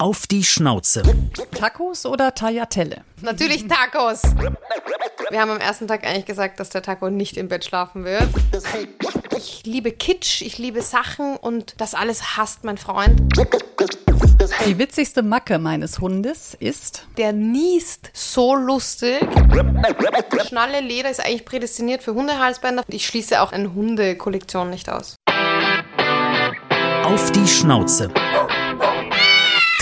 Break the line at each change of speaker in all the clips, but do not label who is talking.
Auf die Schnauze.
Tacos oder Tagliatelle?
Natürlich Tacos. Wir haben am ersten Tag eigentlich gesagt, dass der Taco nicht im Bett schlafen wird. Ich liebe Kitsch, ich liebe Sachen und das alles hasst mein Freund.
Die witzigste Macke meines Hundes ist.
Der niest so lustig. Schnalle Leder ist eigentlich prädestiniert für Hundehalsbänder. Ich schließe auch eine Hundekollektion nicht aus.
Auf die Schnauze.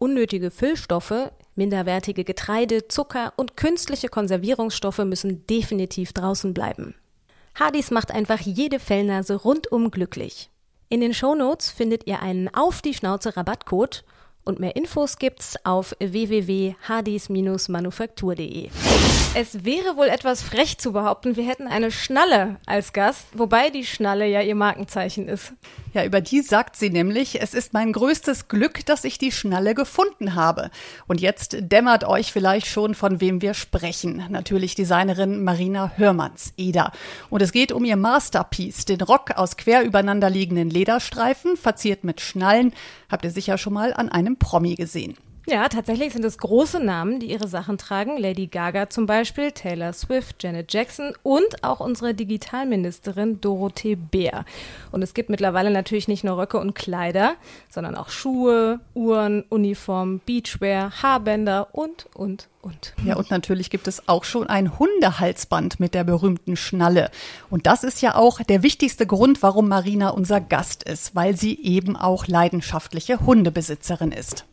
Unnötige Füllstoffe, minderwertige Getreide, Zucker und künstliche Konservierungsstoffe müssen definitiv draußen bleiben. Hardys macht einfach jede Fellnase rundum glücklich. In den Shownotes findet ihr einen Auf die Schnauze Rabattcode und mehr Infos gibt's auf www.hardys-manufaktur.de. Es wäre wohl etwas frech zu behaupten, wir hätten eine Schnalle als Gast, wobei die Schnalle ja ihr Markenzeichen ist.
Ja, über die sagt sie nämlich, es ist mein größtes Glück, dass ich die Schnalle gefunden habe. Und jetzt dämmert euch vielleicht schon, von wem wir sprechen. Natürlich Designerin Marina Hörmanns, Eda. Und es geht um ihr Masterpiece, den Rock aus quer übereinander liegenden Lederstreifen, verziert mit Schnallen. Habt ihr sicher schon mal an einem Promi gesehen.
Ja, tatsächlich sind es große Namen, die ihre Sachen tragen. Lady Gaga zum Beispiel, Taylor Swift, Janet Jackson und auch unsere Digitalministerin Dorothee Bär. Und es gibt mittlerweile natürlich nicht nur Röcke und Kleider, sondern auch Schuhe, Uhren, Uniformen, Beachwear, Haarbänder und, und, und.
Ja, und natürlich gibt es auch schon ein Hundehalsband mit der berühmten Schnalle. Und das ist ja auch der wichtigste Grund, warum Marina unser Gast ist, weil sie eben auch leidenschaftliche Hundebesitzerin ist.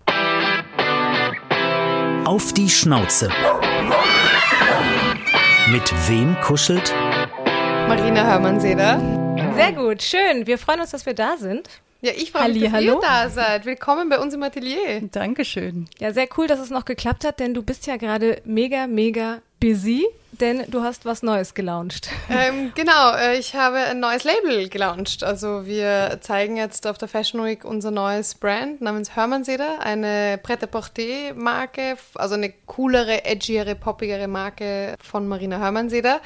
Auf die Schnauze. Mit wem kuschelt?
Marina Hörmann-Seder.
Sehr gut, schön. Wir freuen uns, dass wir da sind.
Ja, ich freue mich, dass ihr da seid. Willkommen bei uns im Atelier.
Dankeschön.
Ja, sehr cool, dass es noch geklappt hat, denn du bist ja gerade mega, mega busy, denn du hast was Neues gelauncht.
ähm, genau, äh, ich habe ein neues Label gelauncht. Also wir zeigen jetzt auf der Fashion Week unser neues Brand namens Hörmannseder, eine Pret-à-Porter-Marke, also eine coolere, edgiere, poppigere Marke von Marina Hörmannseder.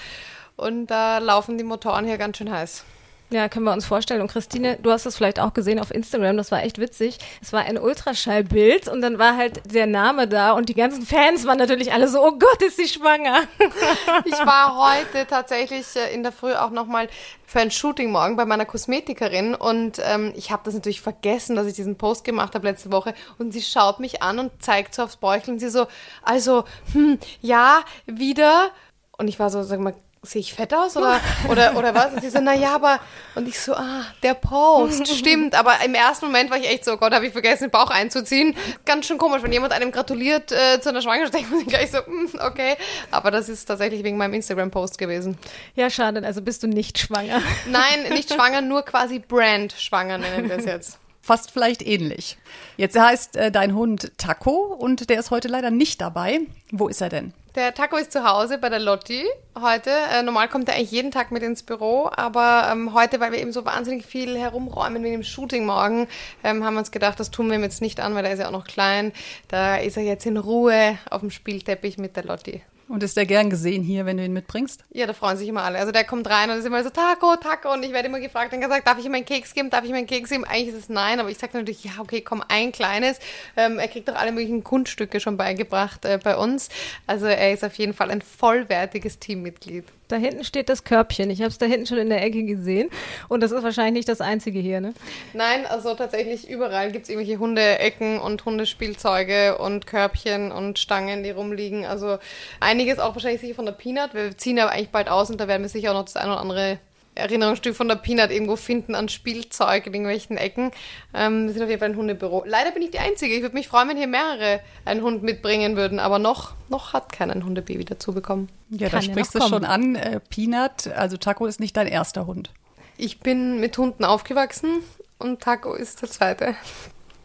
Und da laufen die Motoren hier ganz schön heiß.
Ja, können wir uns vorstellen. Und Christine, du hast es vielleicht auch gesehen auf Instagram, das war echt witzig. Es war ein Ultraschallbild und dann war halt der Name da und die ganzen Fans waren natürlich alle so, oh Gott, ist sie schwanger.
Ich war heute tatsächlich äh, in der Früh auch nochmal für ein Shooting morgen bei meiner Kosmetikerin und ähm, ich habe das natürlich vergessen, dass ich diesen Post gemacht habe letzte Woche und sie schaut mich an und zeigt so aufs Bäuchlein und sie so, also, hm, ja, wieder. Und ich war so, sag mal, sehe ich fett aus oder, oder, oder was? Und sie so, na ja, aber, und ich so, ah, der Post, stimmt. Aber im ersten Moment war ich echt so, oh Gott, habe ich vergessen, den Bauch einzuziehen. Ganz schön komisch, wenn jemand einem gratuliert äh, zu einer Schwangerschaft, denkt man sich gleich so, hm, okay. Aber das ist tatsächlich wegen meinem Instagram-Post gewesen.
Ja, schade, also bist du nicht schwanger.
Nein, nicht schwanger, nur quasi Brand schwanger nennen wir es jetzt.
Fast vielleicht ähnlich. Jetzt heißt äh, dein Hund Taco und der ist heute leider nicht dabei. Wo ist er denn?
Der Taco ist zu Hause bei der Lotti heute. Äh, normal kommt er eigentlich jeden Tag mit ins Büro, aber ähm, heute, weil wir eben so wahnsinnig viel herumräumen wegen dem Shooting morgen, ähm, haben wir uns gedacht, das tun wir ihm jetzt nicht an, weil er ist ja auch noch klein. Da ist er jetzt in Ruhe auf dem Spielteppich mit der Lotti.
Und ist der gern gesehen hier, wenn du ihn mitbringst?
Ja, da freuen sich immer alle. Also der kommt rein und ist immer so, Taco, Taco. Und ich werde immer gefragt und gesagt, darf ich ihm einen Keks geben? Darf ich ihm einen Keks geben? Eigentlich ist es nein, aber ich sage natürlich, ja, okay, komm, ein kleines. Ähm, er kriegt auch alle möglichen Kunststücke schon beigebracht äh, bei uns. Also er ist auf jeden Fall ein vollwertiges Teammitglied.
Da hinten steht das Körbchen. Ich habe es da hinten schon in der Ecke gesehen. Und das ist wahrscheinlich nicht das einzige hier, ne?
Nein, also tatsächlich überall gibt es irgendwelche Hundeecken und Hundespielzeuge und Körbchen und Stangen, die rumliegen. Also einiges auch wahrscheinlich sicher von der Peanut. Wir ziehen aber eigentlich bald aus und da werden wir sicher auch noch das ein oder andere Erinnerungsstück von der Peanut irgendwo finden an Spielzeug in irgendwelchen Ecken. Ähm, wir sind auf jeden Fall ein Hundebüro. Leider bin ich die Einzige. Ich würde mich freuen, wenn hier mehrere einen Hund mitbringen würden, aber noch, noch hat keiner ein Hundebaby dazu bekommen.
Ja, da sprichst du schon an. Äh, Peanut, also Taco ist nicht dein erster Hund.
Ich bin mit Hunden aufgewachsen und Taco ist der zweite.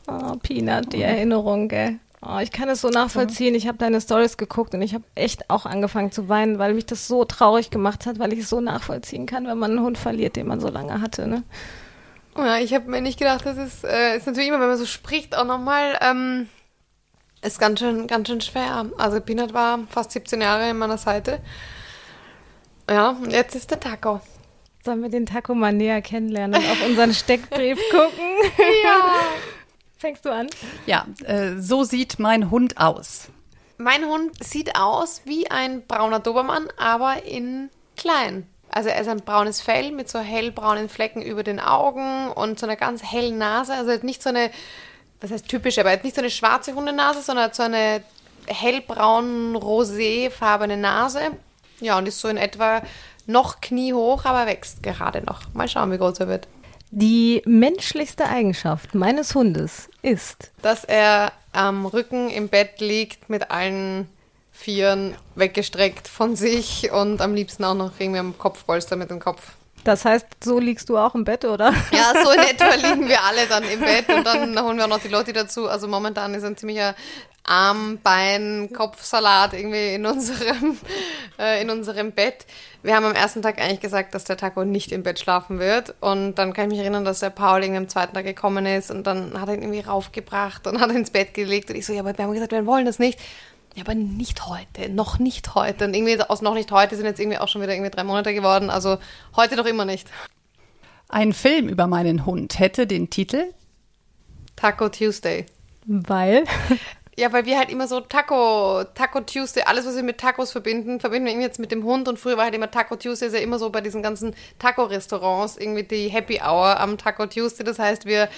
Oh, Peanut, die Erinnerung, gell? Oh, ich kann es so nachvollziehen. Ich habe deine Stories geguckt und ich habe echt auch angefangen zu weinen, weil mich das so traurig gemacht hat, weil ich es so nachvollziehen kann, wenn man einen Hund verliert, den man so lange hatte. Ne?
Ja, ich habe mir nicht gedacht, das ist, äh, ist natürlich immer, wenn man so spricht, auch nochmal, ähm, ist ganz schön, ganz schön schwer. Also Peanut war fast 17 Jahre in meiner Seite. Ja, und jetzt ist der Taco.
Sollen wir den Taco mal näher kennenlernen und auf unseren Steckbrief gucken?
Ja.
Fängst du an?
Ja, äh, so sieht mein Hund aus.
Mein Hund sieht aus wie ein brauner Dobermann, aber in klein. Also er ist ein braunes Fell mit so hellbraunen Flecken über den Augen und so einer ganz hellen Nase. Also nicht so eine, was heißt typisch, aber nicht so eine schwarze Hundenase, sondern so eine hellbraun roséfarbene Nase. Ja, und ist so in etwa noch kniehoch, aber wächst gerade noch. Mal schauen, wie groß er wird.
Die menschlichste Eigenschaft meines Hundes ist,
dass er am Rücken im Bett liegt mit allen Vieren weggestreckt von sich und am liebsten auch noch irgendwie am Kopfpolster mit dem Kopf.
Das heißt, so liegst du auch im Bett, oder?
Ja, so in etwa liegen wir alle dann im Bett und dann holen wir auch noch die Leute dazu. Also momentan ist ein ziemlicher Arm, Bein, Kopfsalat irgendwie in unserem, äh, in unserem Bett. Wir haben am ersten Tag eigentlich gesagt, dass der Taco nicht im Bett schlafen wird. Und dann kann ich mich erinnern, dass der Paul irgendwie am zweiten Tag gekommen ist und dann hat er ihn irgendwie raufgebracht und hat ihn ins Bett gelegt. Und ich so, ja, aber wir haben gesagt, wir wollen das nicht. Ja, aber nicht heute, noch nicht heute. Und irgendwie aus noch nicht heute sind jetzt irgendwie auch schon wieder irgendwie drei Monate geworden. Also heute doch immer nicht.
Ein Film über meinen Hund hätte den Titel
Taco Tuesday.
Weil?
Ja, weil wir halt immer so Taco, Taco Tuesday, alles, was wir mit Tacos verbinden, verbinden wir jetzt mit dem Hund. Und früher war halt immer Taco Tuesday, ist ja immer so bei diesen ganzen Taco-Restaurants irgendwie die Happy Hour am Taco Tuesday. Das heißt, wir,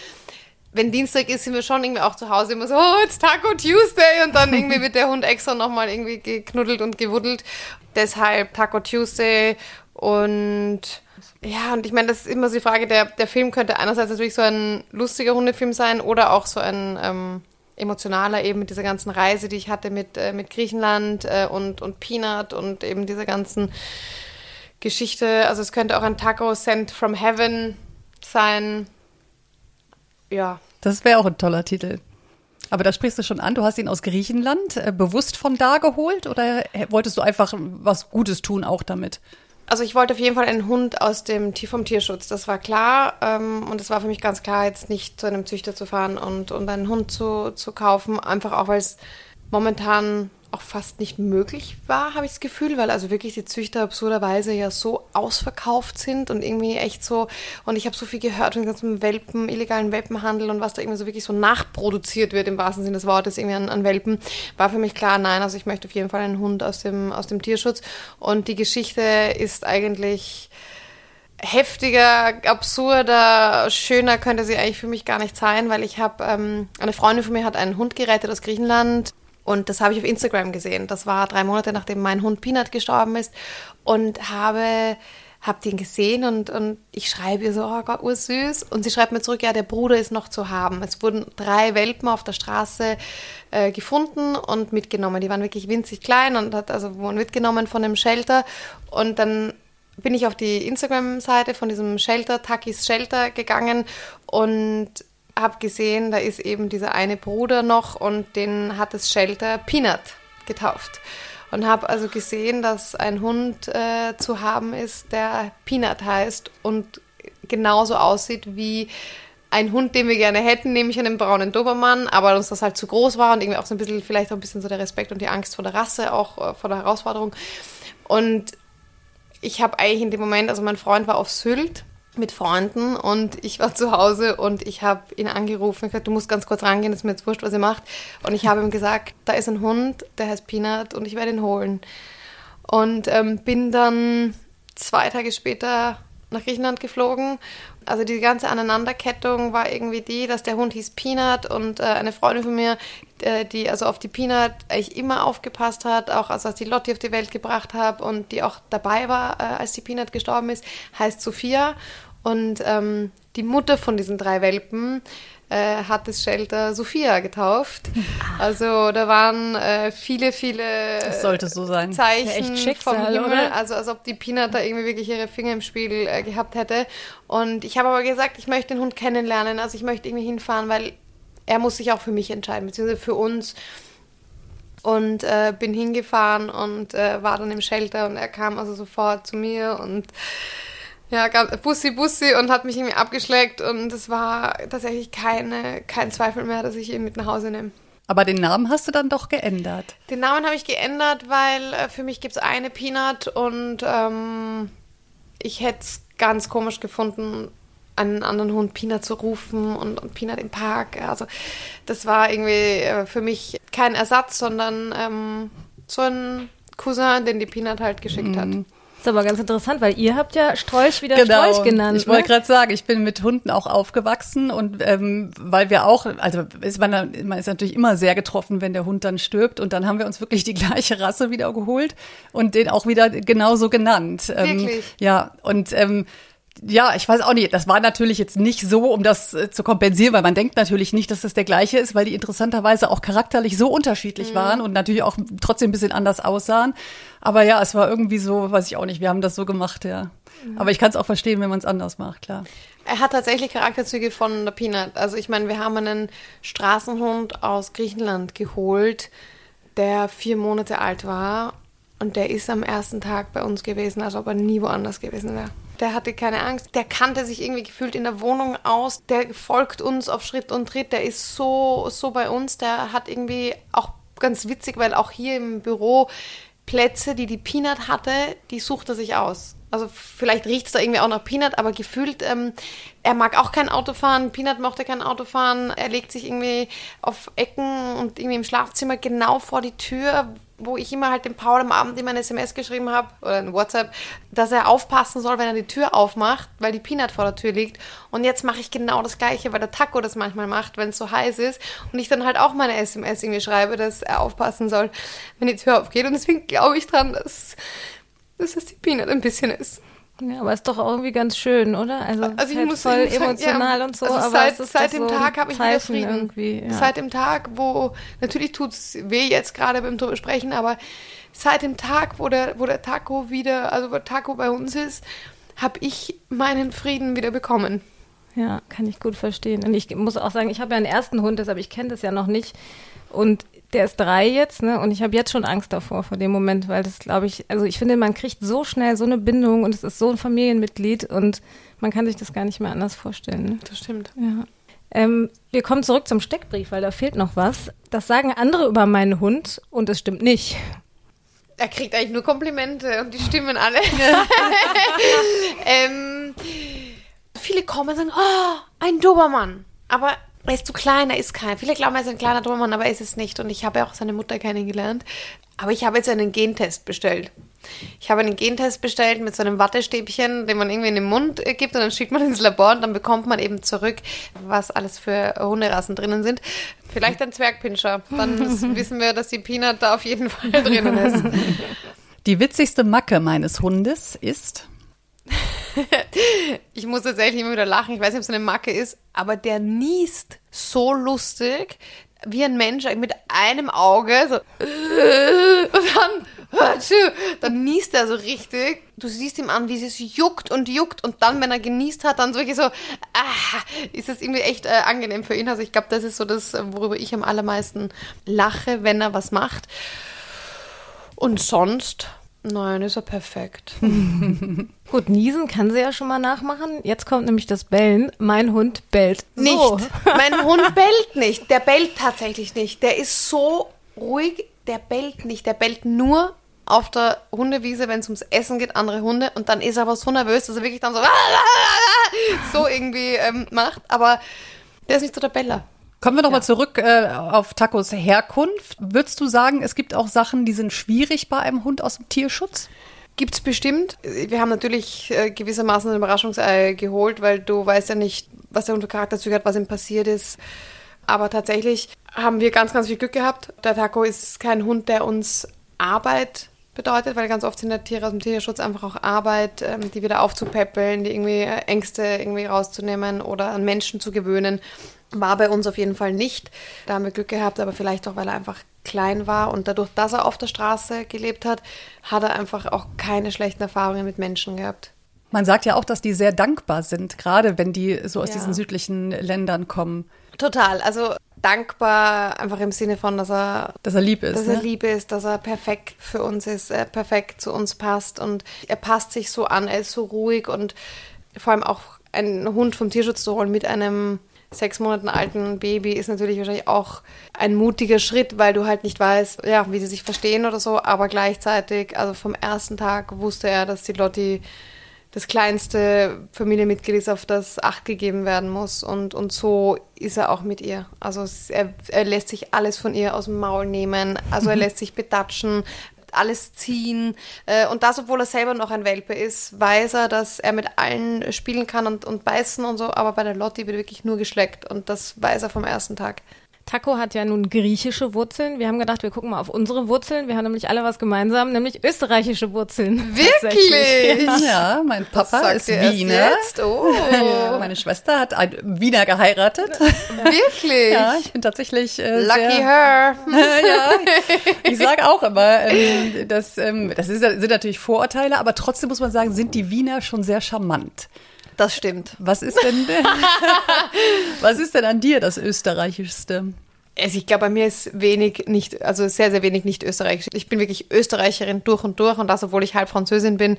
wenn Dienstag ist, sind wir schon irgendwie auch zu Hause immer so, oh, it's Taco Tuesday. Und dann irgendwie wird der Hund extra nochmal irgendwie geknuddelt und gewuddelt. Deshalb Taco Tuesday und ja, und ich meine, das ist immer so die Frage, der, der Film könnte einerseits natürlich so ein lustiger Hundefilm sein oder auch so ein ähm, emotionaler, eben mit dieser ganzen Reise, die ich hatte mit, äh, mit Griechenland äh, und, und Peanut und eben dieser ganzen Geschichte. Also es könnte auch ein Taco Sent from Heaven sein. Ja.
Das wäre auch ein toller Titel. Aber da sprichst du schon an, du hast ihn aus Griechenland äh, bewusst von da geholt oder wolltest du einfach was Gutes tun auch damit?
Also ich wollte auf jeden Fall einen Hund aus dem vom Tierschutz, das war klar. Ähm, und es war für mich ganz klar, jetzt nicht zu einem Züchter zu fahren und, und einen Hund zu, zu kaufen, einfach auch weil es momentan auch fast nicht möglich war, habe ich das Gefühl, weil also wirklich die Züchter absurderweise ja so ausverkauft sind und irgendwie echt so, und ich habe so viel gehört von ganzen Welpen, illegalen Welpenhandel und was da irgendwie so wirklich so nachproduziert wird im wahrsten Sinne des Wortes irgendwie an, an Welpen, war für mich klar, nein, also ich möchte auf jeden Fall einen Hund aus dem, aus dem Tierschutz. Und die Geschichte ist eigentlich heftiger, absurder, schöner könnte sie eigentlich für mich gar nicht sein, weil ich habe, ähm, eine Freundin von mir hat einen Hund gerettet aus Griechenland und das habe ich auf Instagram gesehen. Das war drei Monate, nachdem mein Hund Peanut gestorben ist. Und habe hab den gesehen und, und ich schreibe ihr so, oh Gott, ursüß. Und sie schreibt mir zurück, ja, der Bruder ist noch zu haben. Es wurden drei Welpen auf der Straße äh, gefunden und mitgenommen. Die waren wirklich winzig klein und hat also wurden mitgenommen von dem Shelter. Und dann bin ich auf die Instagram-Seite von diesem Shelter, Takis Shelter, gegangen und habe gesehen, da ist eben dieser eine Bruder noch und den hat das Shelter Peanut getauft. Und habe also gesehen, dass ein Hund äh, zu haben ist, der Peanut heißt und genauso aussieht wie ein Hund, den wir gerne hätten, nämlich einen braunen Dobermann, aber uns das halt zu groß war und irgendwie auch so ein bisschen, vielleicht auch ein bisschen so der Respekt und die Angst vor der Rasse, auch äh, vor der Herausforderung. Und ich habe eigentlich in dem Moment, also mein Freund war auf Sylt mit Freunden und ich war zu Hause und ich habe ihn angerufen und gesagt, du musst ganz kurz rangehen, das ist mir jetzt wurscht, was ihr macht. Und ich habe ihm gesagt, da ist ein Hund, der heißt Peanut und ich werde ihn holen. Und ähm, bin dann zwei Tage später nach Griechenland geflogen. Also die ganze Aneinanderkettung war irgendwie die, dass der Hund hieß Peanut und äh, eine Freundin von mir, äh, die also auf die Peanut eigentlich immer aufgepasst hat, auch also als die Lotti auf die Welt gebracht habe und die auch dabei war, äh, als die Peanut gestorben ist, heißt Sophia. Und ähm, die Mutter von diesen drei Welpen äh, hat das Shelter Sophia getauft. Also da waren äh, viele, viele
das sollte so sein.
Zeichen ja, vom Himmel. Oder? Also als ob die Peanut da irgendwie wirklich ihre Finger im Spiel äh, gehabt hätte. Und ich habe aber gesagt, ich möchte den Hund kennenlernen. Also ich möchte irgendwie hinfahren, weil er muss sich auch für mich entscheiden, beziehungsweise für uns. Und äh, bin hingefahren und äh, war dann im Shelter und er kam also sofort zu mir und ja, Bussi Bussi und hat mich irgendwie abgeschleckt und es war tatsächlich keine, kein Zweifel mehr, dass ich ihn mit nach Hause nehme.
Aber den Namen hast du dann doch geändert.
Den Namen habe ich geändert, weil äh, für mich gibt es eine Peanut und ähm, ich hätte es ganz komisch gefunden, einen anderen Hund Peanut zu rufen und, und Peanut im Park. Also das war irgendwie äh, für mich kein Ersatz, sondern ähm, so ein Cousin, den die Peanut halt geschickt mhm. hat
ist aber ganz interessant, weil ihr habt ja Strolch wieder genau. Strolch genannt.
Ich wollte ne? gerade sagen, ich bin mit Hunden auch aufgewachsen und ähm, weil wir auch, also ist man, man ist natürlich immer sehr getroffen, wenn der Hund dann stirbt und dann haben wir uns wirklich die gleiche Rasse wieder geholt und den auch wieder genauso genannt.
Ähm, Wirklich?
Ähm, ja, und ähm, ja, ich weiß auch nicht. Das war natürlich jetzt nicht so, um das äh, zu kompensieren, weil man denkt natürlich nicht, dass das der gleiche ist, weil die interessanterweise auch charakterlich so unterschiedlich mhm. waren und natürlich auch trotzdem ein bisschen anders aussahen. Aber ja, es war irgendwie so, weiß ich auch nicht, wir haben das so gemacht, ja. Mhm. Aber ich kann es auch verstehen, wenn man es anders macht, klar.
Er hat tatsächlich Charakterzüge von der Peanut. Also ich meine, wir haben einen Straßenhund aus Griechenland geholt, der vier Monate alt war und der ist am ersten Tag bei uns gewesen, als ob er nie woanders gewesen wäre. Der hatte keine Angst. Der kannte sich irgendwie gefühlt in der Wohnung aus. Der folgt uns auf Schritt und Tritt. Der ist so, so bei uns. Der hat irgendwie auch ganz witzig, weil auch hier im Büro Plätze, die die Peanut hatte, die sucht er sich aus. Also vielleicht riecht es da irgendwie auch nach Peanut, aber gefühlt, ähm, er mag auch kein Auto fahren. Peanut mochte kein Auto fahren. Er legt sich irgendwie auf Ecken und irgendwie im Schlafzimmer genau vor die Tür, wo ich immer halt dem Paul am Abend immer eine SMS geschrieben habe oder ein WhatsApp, dass er aufpassen soll, wenn er die Tür aufmacht, weil die Peanut vor der Tür liegt. Und jetzt mache ich genau das Gleiche, weil der Taco das manchmal macht, wenn es so heiß ist. Und ich dann halt auch meine SMS irgendwie schreibe, dass er aufpassen soll, wenn die Tür aufgeht. Und deswegen glaube ich dran, dass, dass es die Peanut ein bisschen ist.
Ja, aber ist doch irgendwie ganz schön, oder?
Also, also ich halt muss voll emotional ja, und so. Also seit, seit dem so Tag habe ich wieder Frieden. Ja. Seit dem Tag, wo natürlich tut es weh jetzt gerade beim drüber sprechen, aber seit dem Tag, wo der, wo der Taco wieder, also wo Taco bei uns ist, habe ich meinen Frieden wieder bekommen.
Ja, kann ich gut verstehen. Und ich muss auch sagen, ich habe ja einen ersten Hund, deshalb ich kenne das ja noch nicht. Und der ist drei jetzt, ne? Und ich habe jetzt schon Angst davor, vor dem Moment, weil das, glaube ich, also ich finde, man kriegt so schnell so eine Bindung und es ist so ein Familienmitglied und man kann sich das gar nicht mehr anders vorstellen. Ne?
Das stimmt.
Ja. Ähm, wir kommen zurück zum Steckbrief, weil da fehlt noch was. Das sagen andere über meinen Hund und es stimmt nicht.
Er kriegt eigentlich nur Komplimente und die stimmen alle. ähm, viele kommen und sagen, oh, ein Dobermann. Aber er ist zu klein, er ist kein. Viele glauben, er ist ein kleiner Drummann, aber er ist es nicht. Und ich habe ja auch seine Mutter kennengelernt. Aber ich habe jetzt einen Gentest bestellt. Ich habe einen Gentest bestellt mit so einem Wattestäbchen, den man irgendwie in den Mund äh, gibt und dann schickt man ins Labor und dann bekommt man eben zurück, was alles für Hunderassen drinnen sind. Vielleicht ein Zwergpinscher. Dann wissen wir, dass die Peanut da auf jeden Fall drinnen ist.
Die witzigste Macke meines Hundes ist
ich muss tatsächlich immer wieder lachen. Ich weiß nicht, ob es eine Macke ist, aber der niest so lustig wie ein Mensch mit einem Auge. So, und dann, dann niest er so richtig. Du siehst ihm an, wie es juckt und juckt. Und dann, wenn er genießt hat, dann so wirklich so, ah, ist das irgendwie echt äh, angenehm für ihn. Also ich glaube, das ist so das, worüber ich am allermeisten lache, wenn er was macht. Und sonst Nein, ist ja perfekt.
Gut, niesen kann sie ja schon mal nachmachen. Jetzt kommt nämlich das Bellen. Mein Hund bellt.
So. Nicht. mein Hund bellt nicht. Der bellt tatsächlich nicht. Der ist so ruhig. Der bellt nicht. Der bellt nur auf der Hundewiese, wenn es ums Essen geht, andere Hunde. Und dann ist er aber so nervös, dass er wirklich dann so, so irgendwie ähm, macht. Aber der ist nicht so der Beller.
Kommen wir nochmal ja. zurück äh, auf Tacos Herkunft. Würdest du sagen, es gibt auch Sachen, die sind schwierig bei einem Hund aus dem Tierschutz?
Gibt es bestimmt. Wir haben natürlich äh, gewissermaßen ein Überraschungsei geholt, weil du weißt ja nicht, was der Hund für Charakterzüge hat, was ihm passiert ist. Aber tatsächlich haben wir ganz, ganz viel Glück gehabt. Der Taco ist kein Hund, der uns Arbeit bedeutet, weil ganz oft sind ja Tiere aus dem Tierschutz einfach auch Arbeit, ähm, die wieder aufzupäppeln, die irgendwie äh, Ängste irgendwie rauszunehmen oder an Menschen zu gewöhnen. War bei uns auf jeden Fall nicht. Da haben wir Glück gehabt, aber vielleicht auch, weil er einfach klein war und dadurch, dass er auf der Straße gelebt hat, hat er einfach auch keine schlechten Erfahrungen mit Menschen gehabt.
Man sagt ja auch, dass die sehr dankbar sind, gerade wenn die so aus ja. diesen südlichen Ländern kommen.
Total. Also dankbar, einfach im Sinne von, dass er,
dass er lieb ist.
Dass
ne?
er lieb ist, dass er perfekt für uns ist, er perfekt zu uns passt und er passt sich so an, er ist so ruhig und vor allem auch einen Hund vom Tierschutz zu holen mit einem sechs Monaten alten Baby ist natürlich wahrscheinlich auch ein mutiger Schritt, weil du halt nicht weißt, ja, wie sie sich verstehen oder so, aber gleichzeitig, also vom ersten Tag wusste er, dass die Lotti das kleinste Familienmitglied ist, auf das Acht gegeben werden muss. Und, und so ist er auch mit ihr. Also er, er lässt sich alles von ihr aus dem Maul nehmen. Also er lässt sich betatschen, alles ziehen. Äh, und das, obwohl er selber noch ein Welpe ist, weiß er, dass er mit allen spielen kann und, und beißen und so. Aber bei der Lotti wird wirklich nur geschleckt. Und das weiß er vom ersten Tag.
Taco hat ja nun griechische Wurzeln. Wir haben gedacht, wir gucken mal auf unsere Wurzeln. Wir haben nämlich alle was gemeinsam, nämlich österreichische Wurzeln.
Wirklich?
Ja, ja mein Papa ist Wiener.
Oh.
Ja, meine Schwester hat einen Wiener geheiratet.
Wirklich?
Ja, ich bin tatsächlich äh,
Lucky
sehr,
her.
ja, ich sage auch immer, ähm, das, ähm, das ist, sind natürlich Vorurteile, aber trotzdem muss man sagen, sind die Wiener schon sehr charmant.
Das stimmt.
Was ist denn, was ist denn an dir das Österreichischste?
Also ich glaube, bei mir ist wenig nicht, also sehr, sehr wenig nicht österreichisch. Ich bin wirklich Österreicherin durch und durch und das, obwohl ich halb Französin bin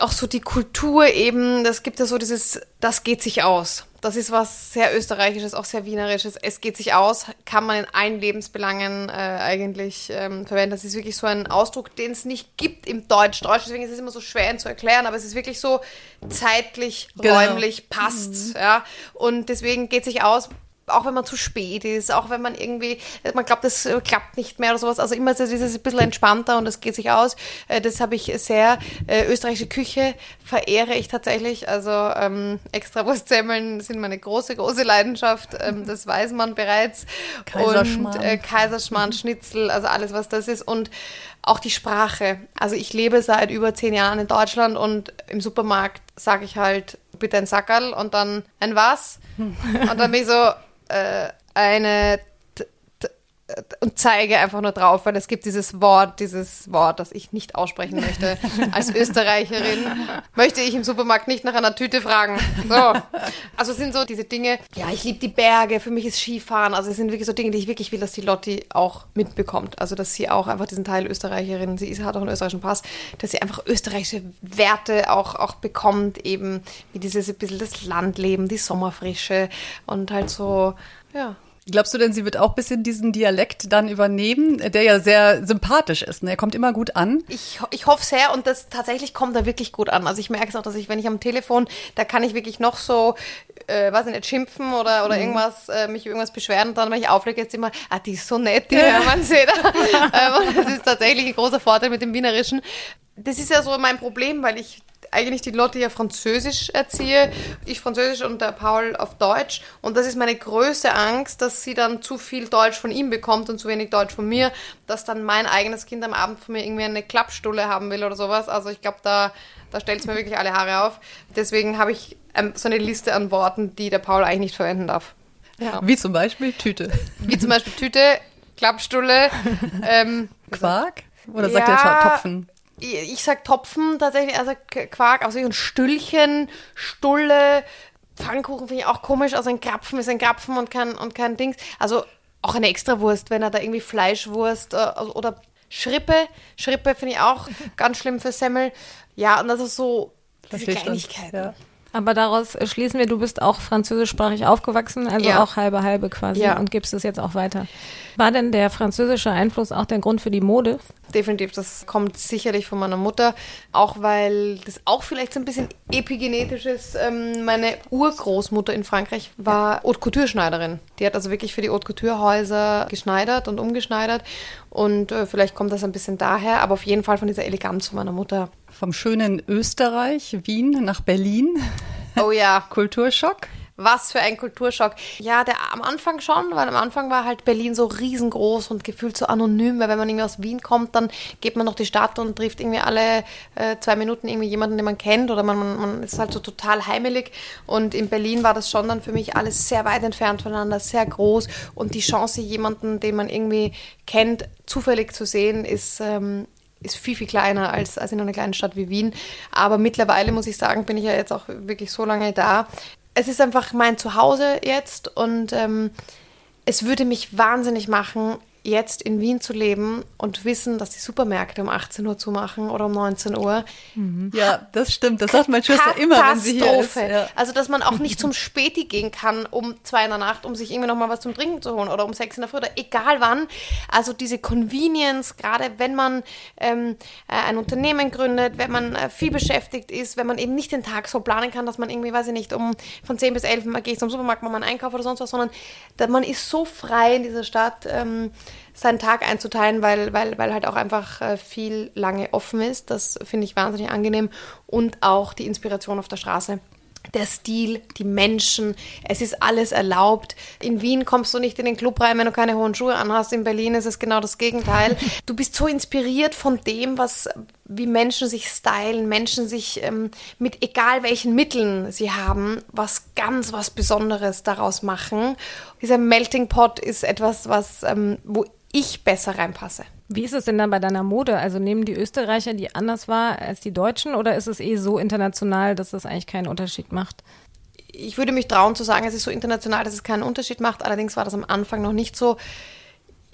auch so die Kultur eben, das gibt ja so dieses, das geht sich aus. Das ist was sehr Österreichisches, auch sehr Wienerisches. Es geht sich aus, kann man in allen Lebensbelangen äh, eigentlich ähm, verwenden. Das ist wirklich so ein Ausdruck, den es nicht gibt im Deutsch. Deutsch, deswegen ist es immer so schwer ihn zu erklären, aber es ist wirklich so zeitlich, genau. räumlich passt. Mhm. Ja? Und deswegen geht sich aus, auch wenn man zu spät ist, auch wenn man irgendwie, man glaubt, das klappt nicht mehr oder sowas. Also immer ist es ein bisschen entspannter und das geht sich aus. Äh, das habe ich sehr. Äh, österreichische Küche verehre ich tatsächlich. Also ähm, Extrawurstsemmeln sind meine große, große Leidenschaft. Ähm, das weiß man bereits.
Kaiserschmarrn.
Und äh, Kaiserschmarrn, Schnitzel, also alles, was das ist. Und auch die Sprache. Also ich lebe seit über zehn Jahren in Deutschland und im Supermarkt sage ich halt bitte ein Sackerl und dann ein was. Und dann bin ich so, äh, eine und zeige einfach nur drauf, weil es gibt dieses Wort, dieses Wort, das ich nicht aussprechen möchte. Als Österreicherin möchte ich im Supermarkt nicht nach einer Tüte fragen. So. Also es sind so diese Dinge, ja, ich liebe die Berge, für mich ist Skifahren, also es sind wirklich so Dinge, die ich wirklich will, dass die Lotti auch mitbekommt. Also dass sie auch einfach diesen Teil Österreicherin, sie hat auch einen österreichischen Pass, dass sie einfach österreichische Werte auch, auch bekommt, eben wie dieses ein bisschen das Landleben, die Sommerfrische und halt so, ja.
Glaubst du denn, sie wird auch ein bisschen diesen Dialekt dann übernehmen, der ja sehr sympathisch ist? Ne? Er kommt immer gut an.
Ich, ich hoffe sehr und das tatsächlich kommt er wirklich gut an. Also ich merke es auch, dass ich, wenn ich am Telefon, da kann ich wirklich noch so, äh, weiß ich nicht, schimpfen oder, oder mhm. irgendwas, äh, mich irgendwas beschweren und dann, wenn ich auflege, jetzt immer, ah, die ist so nett, die Hörmann-Seda. ähm, das ist tatsächlich ein großer Vorteil mit dem Wienerischen. Das ist ja so mein Problem, weil ich eigentlich die Lotte ja Französisch erziehe, ich Französisch und der Paul auf Deutsch. Und das ist meine größte Angst, dass sie dann zu viel Deutsch von ihm bekommt und zu wenig Deutsch von mir, dass dann mein eigenes Kind am Abend von mir irgendwie eine Klappstulle haben will oder sowas. Also ich glaube, da, da stellt es mir wirklich alle Haare auf. Deswegen habe ich ähm, so eine Liste an Worten, die der Paul eigentlich nicht verwenden darf.
Ja. Wie zum Beispiel Tüte.
Wie zum Beispiel Tüte, Klappstulle.
ähm, Quark? Oder sagt ja, er Topfen?
Ich sag Topfen tatsächlich, also Quark, also ein Stüllchen, Stulle, Pfannkuchen finde ich auch komisch, also ein Krapfen ist ein Krapfen und kein, und kein Dings. Also auch eine Extrawurst, wenn er da irgendwie Fleischwurst äh, also, oder Schrippe, Schrippe finde ich auch ganz schlimm für Semmel. Ja, und also so diese Kleinigkeiten. Ja.
Aber daraus schließen wir, du bist auch französischsprachig aufgewachsen, also
Ja.
auch halbe halbe quasi
Ja.
und gibst es jetzt auch weiter. War denn der französische Einfluss auch der Grund für die Mode?
Definitiv, das kommt sicherlich von meiner Mutter, auch weil das auch vielleicht so ein bisschen epigenetisch ist. Ähm, meine Urgroßmutter in Frankreich war Haute Couture Schneiderin. Die hat also wirklich für die Haute Couture Häuser geschneidert und umgeschneidert und äh, vielleicht kommt das ein bisschen daher, aber auf jeden Fall von dieser Eleganz von meiner Mutter.
Vom schönen Österreich, Wien nach Berlin.
Oh ja,
Kulturschock.
Was für ein Kulturschock. Ja, der am Anfang schon, weil am Anfang war halt Berlin so riesengroß und gefühlt so anonym, weil wenn man irgendwie aus Wien kommt, dann geht man noch die Stadt und trifft irgendwie alle äh, zwei Minuten irgendwie jemanden, den man kennt oder man, man, man ist halt so total heimelig. Und in Berlin war das schon dann für mich alles sehr weit entfernt voneinander, sehr groß und die Chance, jemanden, den man irgendwie kennt, zufällig zu sehen, ist, ähm, ist viel, viel kleiner als, als in einer kleinen Stadt wie Wien. Aber mittlerweile muss ich sagen, bin ich ja jetzt auch wirklich so lange da. Es ist einfach mein Zuhause jetzt und ähm, es würde mich wahnsinnig machen, jetzt in Wien zu leben und wissen, dass die Supermärkte um 18 Uhr zumachen oder um 19 Uhr.
Ja, das stimmt. Das sagt meine Schwester immer, wenn sie hier ist. Ja.
Also, dass man auch nicht zum Späti gehen kann um zwei in der Nacht, um sich irgendwie nochmal was zum Trinken zu holen oder um sechs in der Früh oder egal wann. Also diese Convenience, gerade wenn man ähm, äh, ein Unternehmen gründet, wenn man äh, viel beschäftigt ist, wenn man eben nicht den Tag so planen kann, dass man irgendwie, weiß ich nicht, um von 10 bis 11 mal gehe ich zum Supermarkt, mache meinen Einkauf oder sonst was, sondern man ist so frei in dieser Stadt, ähm, seinen Tag einzuteilen, weil, weil, weil halt auch einfach äh, viel lange offen ist. Das finde ich wahnsinnig angenehm und auch die Inspiration auf der Straße. Der Stil, die Menschen, es ist alles erlaubt. In Wien kommst du nicht in den Club rein, wenn du keine hohen Schuhe anhast. In Berlin ist es genau das Gegenteil. Du bist so inspiriert von dem, was, wie Menschen sich stylen, Menschen sich ähm, mit egal welchen Mitteln sie haben, was ganz was Besonderes daraus machen. Dieser Melting Pot ist etwas, was, ähm, wo ich besser reinpasse.
Wie ist es denn dann bei deiner Mode? Also nehmen die Österreicher die anders wahr als die Deutschen oder ist es eh so international, dass das eigentlich keinen Unterschied macht?
ich würde mich trauen zu sagen, es ist so international, dass es keinen Unterschied macht. Allerdings war das am Anfang noch nicht so.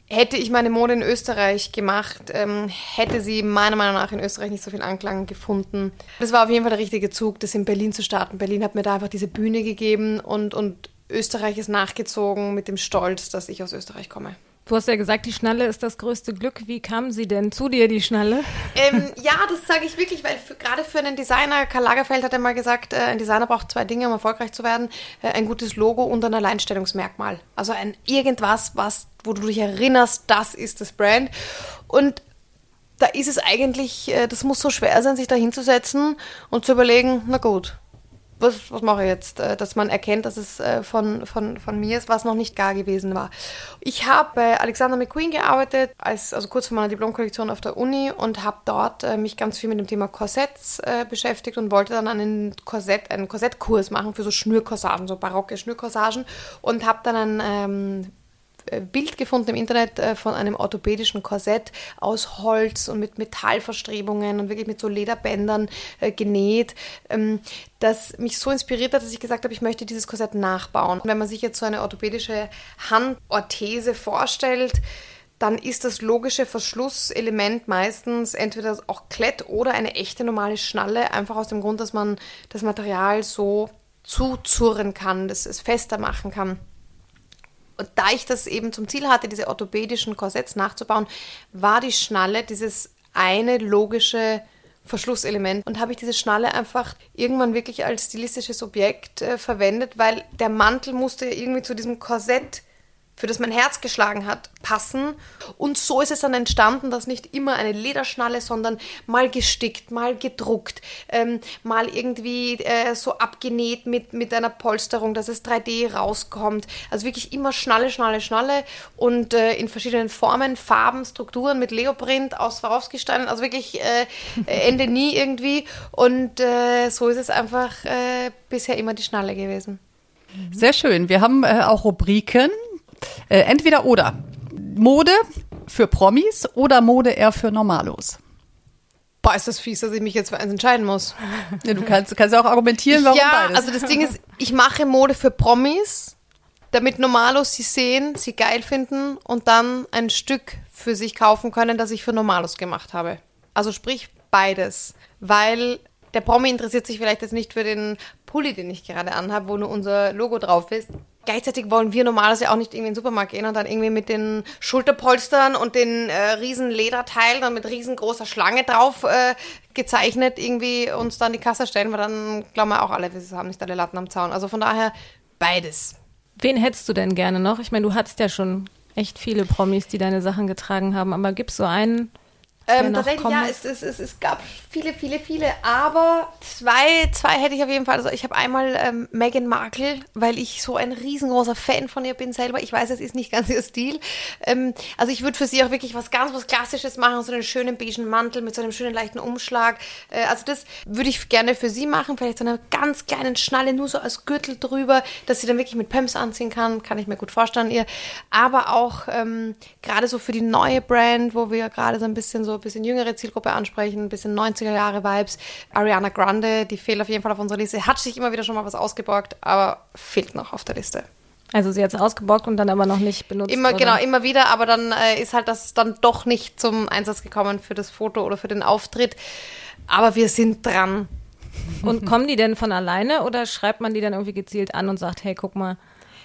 Hätte ich meine Mode in Österreich gemacht, ähm, hätte sie meiner Meinung nach in Österreich nicht so viel Anklang gefunden. Das war auf jeden Fall der richtige Zug, das in Berlin zu starten. Berlin hat mir da einfach diese Bühne gegeben und, und Österreich ist nachgezogen mit dem Stolz, dass ich aus Österreich komme.
Du hast ja gesagt, die Schnalle ist das größte Glück. Wie kam sie denn zu dir, die Schnalle?
Ähm, ja, das sage ich wirklich, weil für, gerade für einen Designer, Karl Lagerfeld hat einmal gesagt, äh, ein Designer braucht zwei Dinge, um erfolgreich zu werden. Äh, ein gutes Logo und ein Alleinstellungsmerkmal. Also ein irgendwas, was, wo du dich erinnerst, das ist das Brand. Und da ist es eigentlich, äh, das muss so schwer sein, sich da hinzusetzen und zu überlegen, na gut, was, was mache ich jetzt? Äh, Dass man erkennt, dass es äh, von, von, von mir ist, was noch nicht gar gewesen war. Ich habe bei Alexander McQueen gearbeitet, als, also kurz vor meiner Diplomkollektion auf der Uni und habe dort äh, mich ganz viel mit dem Thema Korsetts beschäftigt und wollte dann einen Korsett, einen Korsettkurs machen für so Schnürkorsagen, so barocke Schnürkorsagen und habe dann ein ähm, äh, Bild gefunden im Internet äh, von einem orthopädischen Korsett aus Holz und mit Metallverstrebungen und wirklich mit so Lederbändern äh, genäht, ähm, das mich so inspiriert hat, dass ich gesagt habe, ich möchte dieses Korsett nachbauen. Und wenn man sich jetzt so eine orthopädische Handorthese vorstellt, dann ist das logische Verschlusselement meistens entweder auch Klett oder eine echte normale Schnalle, einfach aus dem Grund, dass man das Material so zuzurren kann, dass es fester machen kann. Und da ich das eben zum Ziel hatte, diese orthopädischen Korsetts nachzubauen, war die Schnalle dieses eine logische Verschlusselement. Und habe ich diese Schnalle einfach irgendwann wirklich als stilistisches Objekt äh, verwendet, weil der Mantel musste irgendwie zu diesem Korsett für das mein Herz geschlagen hat, passen. Und so ist es dann entstanden, dass nicht immer eine Lederschnalle, sondern mal gestickt, mal gedruckt, ähm, mal irgendwie äh, so abgenäht mit, mit einer Polsterung, dass es 3D rauskommt. Also wirklich immer Schnalle, Schnalle, Schnalle und äh, in verschiedenen Formen, Farben, Strukturen mit Leoprint aus Swarovski-Steinen, also wirklich äh, Ende nie irgendwie. Und äh, so ist es einfach äh, bisher immer die Schnalle gewesen.
Sehr schön. Wir haben äh, auch Rubriken. Äh, entweder oder. Mode für Promis oder Mode eher für Normalos.
Boah, ist das fies, dass ich mich jetzt für eins entscheiden muss.
Ja, du kannst, kannst ja auch argumentieren, warum
ja,
beides.
also das Ding ist, ich mache Mode für Promis, damit Normalos sie sehen, sie geil finden und dann ein Stück für sich kaufen können, das ich für Normalos gemacht habe. Also sprich beides, weil der Promi interessiert sich vielleicht jetzt nicht für den Pulli, den ich gerade anhabe, wo nur unser Logo drauf ist. Gleichzeitig wollen wir normalerweise auch nicht irgendwie in den Supermarkt gehen und dann irgendwie mit den Schulterpolstern und den äh, riesen Lederteil dann mit riesengroßer Schlange drauf äh, gezeichnet irgendwie uns dann die Kasse stellen, weil dann glauben wir auch alle, wir haben nicht alle Latten am Zaun. Also von daher beides.
Wen hättest du denn gerne noch? Ich meine, du hattest ja schon echt viele Promis, die deine Sachen getragen haben, aber gibt es so einen,
ähm, tatsächlich, ja, es, es, es, es gab viele, viele, viele, aber zwei, zwei hätte ich auf jeden Fall. Also ich habe einmal ähm, Meghan Markle, weil ich so ein riesengroßer Fan von ihr bin selber. Ich weiß, es ist nicht ganz ihr Stil. Ähm, also ich würde für sie auch wirklich was ganz was Klassisches machen, so einen schönen beigen Mantel mit so einem schönen leichten Umschlag. Äh, also das würde ich gerne für sie machen, vielleicht so eine ganz kleinen Schnalle, nur so als Gürtel drüber, dass sie dann wirklich mit Pumps anziehen kann, kann ich mir gut vorstellen ihr. Aber auch ähm, gerade so für die neue Brand, wo wir gerade so ein bisschen so so ein bisschen jüngere Zielgruppe ansprechen, ein bisschen 90er Jahre Vibes. Ariana Grande, die fehlt auf jeden Fall auf unserer Liste. Hat sich immer wieder schon mal was ausgeborgt, aber fehlt noch auf der Liste.
Also sie hat es ausgeborgt und dann aber noch nicht benutzt.
Immer,
oder?
genau, immer wieder, aber dann äh, ist halt das dann doch nicht zum Einsatz gekommen für das Foto oder für den Auftritt. Aber wir sind dran.
Und kommen die denn von alleine oder schreibt man die dann irgendwie gezielt an und sagt, hey, guck mal,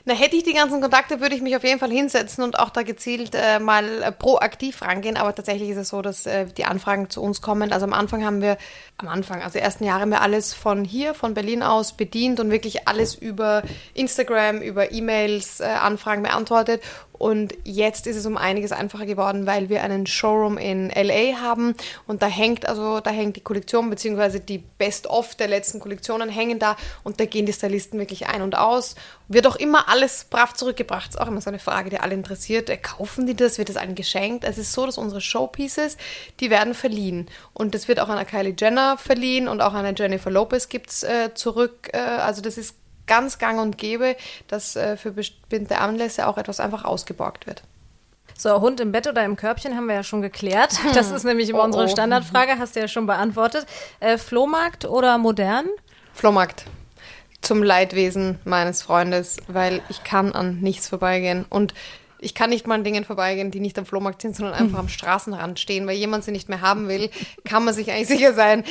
na, hätte ich die ganzen Kontakte, würde ich mich auf jeden Fall hinsetzen und auch da gezielt äh, mal äh, proaktiv rangehen. Aber tatsächlich ist es so, dass äh, die Anfragen zu uns kommen. Also am Anfang haben wir, am Anfang, also ersten Jahre haben wir alles von hier, von Berlin aus bedient und wirklich alles über Instagram, über E-Mails, äh, Anfragen beantwortet. Und jetzt ist es um einiges einfacher geworden, weil wir einen Showroom in LA haben und da hängt also da hängt die Kollektion beziehungsweise die Best of der letzten Kollektionen hängen da und da gehen die Stylisten wirklich ein und aus. Wird auch immer alles brav zurückgebracht. Ist auch immer so eine Frage, die alle interessiert. Äh, kaufen die das? Wird das allen geschenkt? Es ist so, dass unsere Showpieces, die werden verliehen und das wird auch an Kylie Jenner verliehen und auch an Jennifer Lopez gibt's äh, zurück. Äh, also das ist ganz gang und gäbe, dass äh, für bestimmte Anlässe auch etwas einfach ausgeborgt wird.
So, Hund im Bett oder im Körbchen haben wir ja schon geklärt. Das ist nämlich immer oh, unsere Standardfrage, hast du ja schon beantwortet. Äh, Flohmarkt oder modern?
Flohmarkt. Zum Leidwesen meines Freundes, weil ich kann an nichts vorbeigehen. Und ich kann nicht mal an Dingen vorbeigehen, die nicht am Flohmarkt sind, sondern einfach am Straßenrand stehen, weil jemand sie nicht mehr haben will, kann man sich eigentlich sicher sein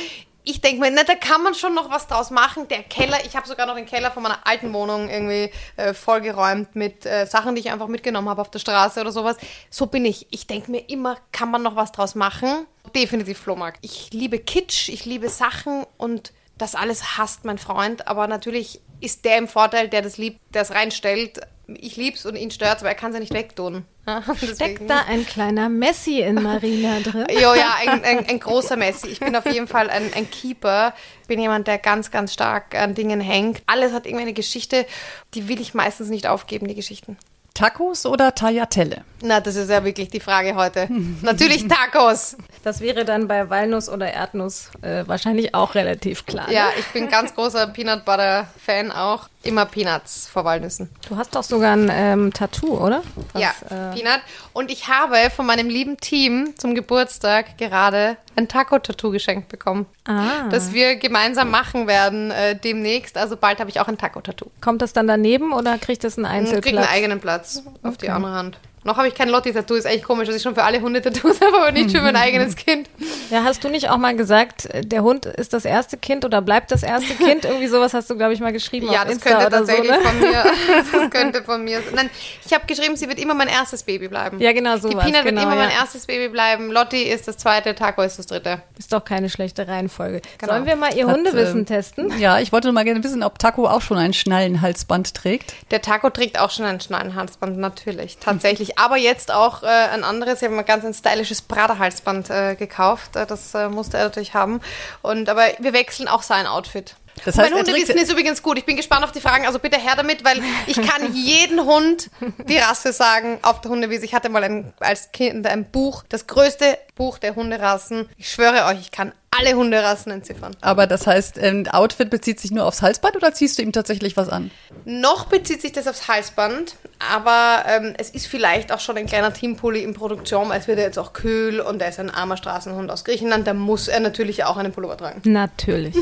ich denke mir, na, da kann man schon noch was draus machen. Der Keller, ich habe sogar noch den Keller von meiner alten Wohnung irgendwie äh, vollgeräumt mit äh, Sachen, die ich einfach mitgenommen habe auf der Straße oder sowas. So bin ich. Ich denke mir immer, kann man noch was draus machen? Definitiv Flohmarkt. Ich liebe Kitsch, ich liebe Sachen und das alles hasst mein Freund, aber natürlich ist der im Vorteil, der das liebt, der es reinstellt. Ich lieb's und ihn stört's, aber er kann es ja nicht wegtun.
Steckt da ein kleiner Messi in Marina drin?
jo, ja, ein, ein, ein, großer Messi. Ich bin auf jeden Fall ein, ein Keeper. Ich bin jemand, der ganz, ganz stark an Dingen hängt. Alles hat irgendwie eine Geschichte, die will ich meistens nicht aufgeben, die Geschichten.
Tacos oder Tagliatelle?
Na, das ist ja wirklich die Frage heute. Natürlich Tacos.
Das wäre dann bei Walnuss oder Erdnuss äh, wahrscheinlich auch relativ klar.
Ja, ne? ich bin ganz großer Peanut Butter Fan auch. Immer Peanuts vor Walnüssen.
Du hast doch sogar ein ähm, Tattoo, oder?
Was, ja, äh, Peanut. Und ich habe von meinem lieben Team zum Geburtstag gerade ein Taco-Tattoo geschenkt bekommen. Ah. Das wir gemeinsam machen werden äh, demnächst. Also bald habe ich auch ein Taco-Tattoo.
Kommt das dann daneben oder kriegt das einen Einzelplatz?
Kriegt einen eigenen Platz auf okay. die andere Hand. Noch habe ich kein Lotti-Tattoo, ist echt komisch, dass ich schon für alle Hunde Tattoos habe, aber nicht für mein eigenes Kind.
Ja, hast du nicht auch mal gesagt, der Hund ist das erste Kind oder bleibt das erste Kind? Irgendwie sowas hast du, glaube ich, mal geschrieben.
Ja, das könnte tatsächlich so, ne? von mir. Das könnte von mir. Nein, ich habe geschrieben, sie wird immer mein erstes Baby bleiben.
Ja, genau so.
Die Peanut genau, wird immer ja. mein erstes Baby bleiben. Lotti ist das zweite, Taco ist das dritte.
Ist doch keine schlechte Reihenfolge. Genau. Sollen wir mal ihr Hat, Hundewissen äh, testen?
Ja, ich wollte mal gerne wissen, ob Taco auch schon ein Schnallenhalsband trägt.
Der Taco trägt auch schon ein Schnallenhalsband, natürlich. Tatsächlich. Aber jetzt auch äh, ein anderes. Ich habe mir ganz ein stylisches Prada-Halsband äh, gekauft. Äh, das äh, musste er natürlich haben. Und, aber wir wechseln auch sein Outfit. Das heißt, mein Hundewissen ist übrigens gut. Ich bin gespannt auf die Fragen. Also bitte her damit, weil ich kann jeden Hund die Rasse sagen auf der Hundewiese. Ich hatte mal ein, als Kind ein Buch, das größte Buch der Hunderassen. Ich schwöre euch, ich kann alle Hunderassen entziffern.
Aber das heißt, ein ähm, Outfit bezieht sich nur aufs Halsband oder ziehst du ihm tatsächlich was an?
Noch bezieht sich das aufs Halsband, aber ähm, es ist vielleicht auch schon ein kleiner Teampulli in Produktion, als wird er jetzt auch kühl und er ist ein armer Straßenhund aus Griechenland, da muss er natürlich auch einen Pullover tragen.
Natürlich.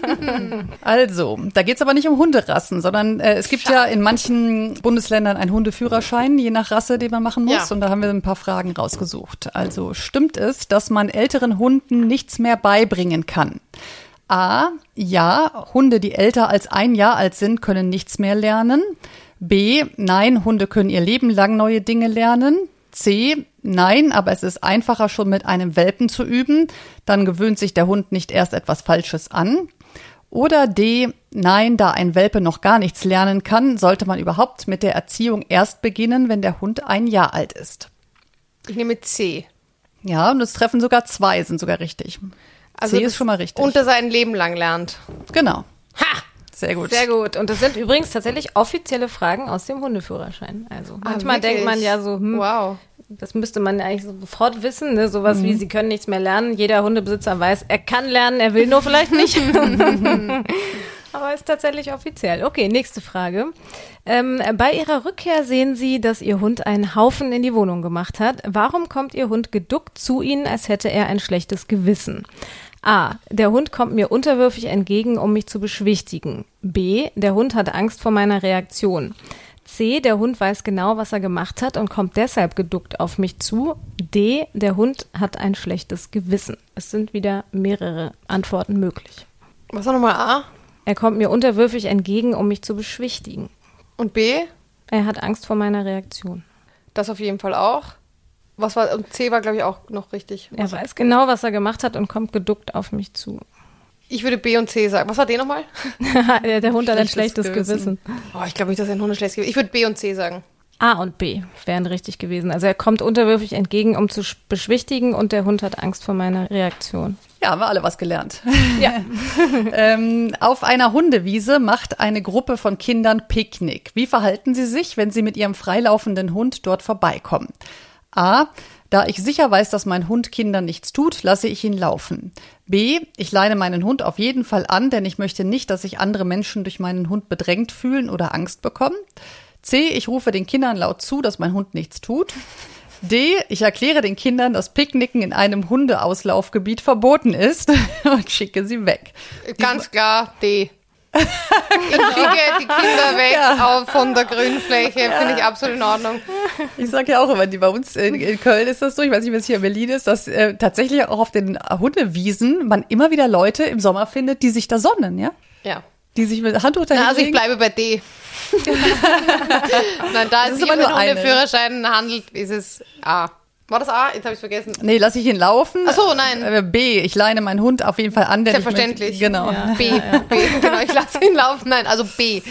also, da geht es aber nicht um Hunderassen, sondern äh, es gibt Schade. ja in manchen Bundesländern einen Hundeführerschein, je nach Rasse, den man machen muss. Ja. Und da haben wir ein paar Fragen rausgesucht. Also stimmt es, dass man älteren Hunden nichts mehr beibringen kann? A. Ja, Hunde, die älter als ein Jahr alt sind, können nichts mehr lernen. B. Nein, Hunde können ihr Leben lang neue Dinge lernen. C. Nein, aber es ist einfacher schon mit einem Welpen zu üben. Dann gewöhnt sich der Hund nicht erst etwas Falsches an. Oder D. Nein, da ein Welpe noch gar nichts lernen kann, sollte man überhaupt mit der Erziehung erst beginnen, wenn der Hund ein Jahr alt ist.
Ich nehme C.
Ja, und es treffen sogar zwei, sind sogar richtig.
Also
C
das-
ist schon mal richtig.
Und er sein Leben lang lernt.
genau.
Ha!
Sehr gut.
Sehr gut. Und das sind übrigens tatsächlich offizielle Fragen aus dem Hundeführerschein. Also manchmal
Ah,
denkt man ja so, hm,
Wow.
das müsste man eigentlich sofort wissen. Ne? Sowas wie, sie können nichts mehr lernen. Jeder Hundebesitzer weiß, er kann lernen, er will nur vielleicht nicht. Aber ist tatsächlich offiziell. Okay, nächste Frage. Ähm, bei Ihrer Rückkehr sehen Sie, dass Ihr Hund einen Haufen in die Wohnung gemacht hat. Warum kommt Ihr Hund geduckt zu Ihnen, als hätte er ein schlechtes Gewissen? A. Der Hund kommt mir unterwürfig entgegen, um mich zu beschwichtigen. B. Der Hund hat Angst vor meiner Reaktion. C. Der Hund weiß genau, was er gemacht hat und kommt deshalb geduckt auf mich zu. D. Der Hund hat ein schlechtes Gewissen. Es sind wieder mehrere Antworten möglich.
Was war nochmal A?
Er kommt mir unterwürfig entgegen, um mich zu beschwichtigen.
Und B?
Er hat Angst vor meiner Reaktion.
Das auf jeden Fall auch. Was war, und C war, glaube ich, auch noch richtig.
Er weiß genau, was er gemacht hat und kommt geduckt auf mich zu.
Ich würde B und C sagen. Was war D nochmal?
der der Hund hat ein
Schlechtes
schlechtes Gewissen.
Gewissen.
Oh, ich glaube nicht, dass er ein Hund schlecht gibt. Ich würde B und C sagen.
A und B wären richtig gewesen. Also er kommt unterwürfig entgegen, um zu sch- beschwichtigen und der Hund hat Angst vor meiner Reaktion.
Ja, haben wir alle was gelernt.
Ja.
ähm, auf einer Hundewiese macht eine Gruppe von Kindern Picknick. Wie verhalten sie sich, wenn sie mit ihrem freilaufenden Hund dort vorbeikommen? A. Da ich sicher weiß, dass mein Hund Kindern nichts tut, lasse ich ihn laufen. B. Ich leine meinen Hund auf jeden Fall an, denn ich möchte nicht, dass sich andere Menschen durch meinen Hund bedrängt fühlen oder Angst bekommen. C. Ich rufe den Kindern laut zu, dass mein Hund nichts tut. D. Ich erkläre den Kindern, dass Picknicken in einem Hundeauslaufgebiet verboten ist und schicke sie weg.
Ganz klar D. Ich schicke die Kinder weg auf, von der Grünfläche. Finde ich absolut in Ordnung.
Ich sage ja auch immer, die bei uns in, in Köln ist das so, ich weiß nicht, wie es hier in Berlin ist, dass äh, tatsächlich auch auf den Hundewiesen man immer wieder Leute im Sommer findet, die sich da sonnen, ja?
Ja.
Die sich mit Handtuch dahin
Na, also ich bleibe bei D. Nein, da es
ist
sich um den
eine.
Hundeführerschein handelt, ist es A. War das A? Jetzt habe ich vergessen.
Nee, lasse ich ihn laufen.
Ach so, nein.
Äh, B, ich leine meinen Hund auf jeden Fall an.
Selbstverständlich.
möchte- Genau.
B, B, genau, ich lasse ihn laufen. Nein, also B.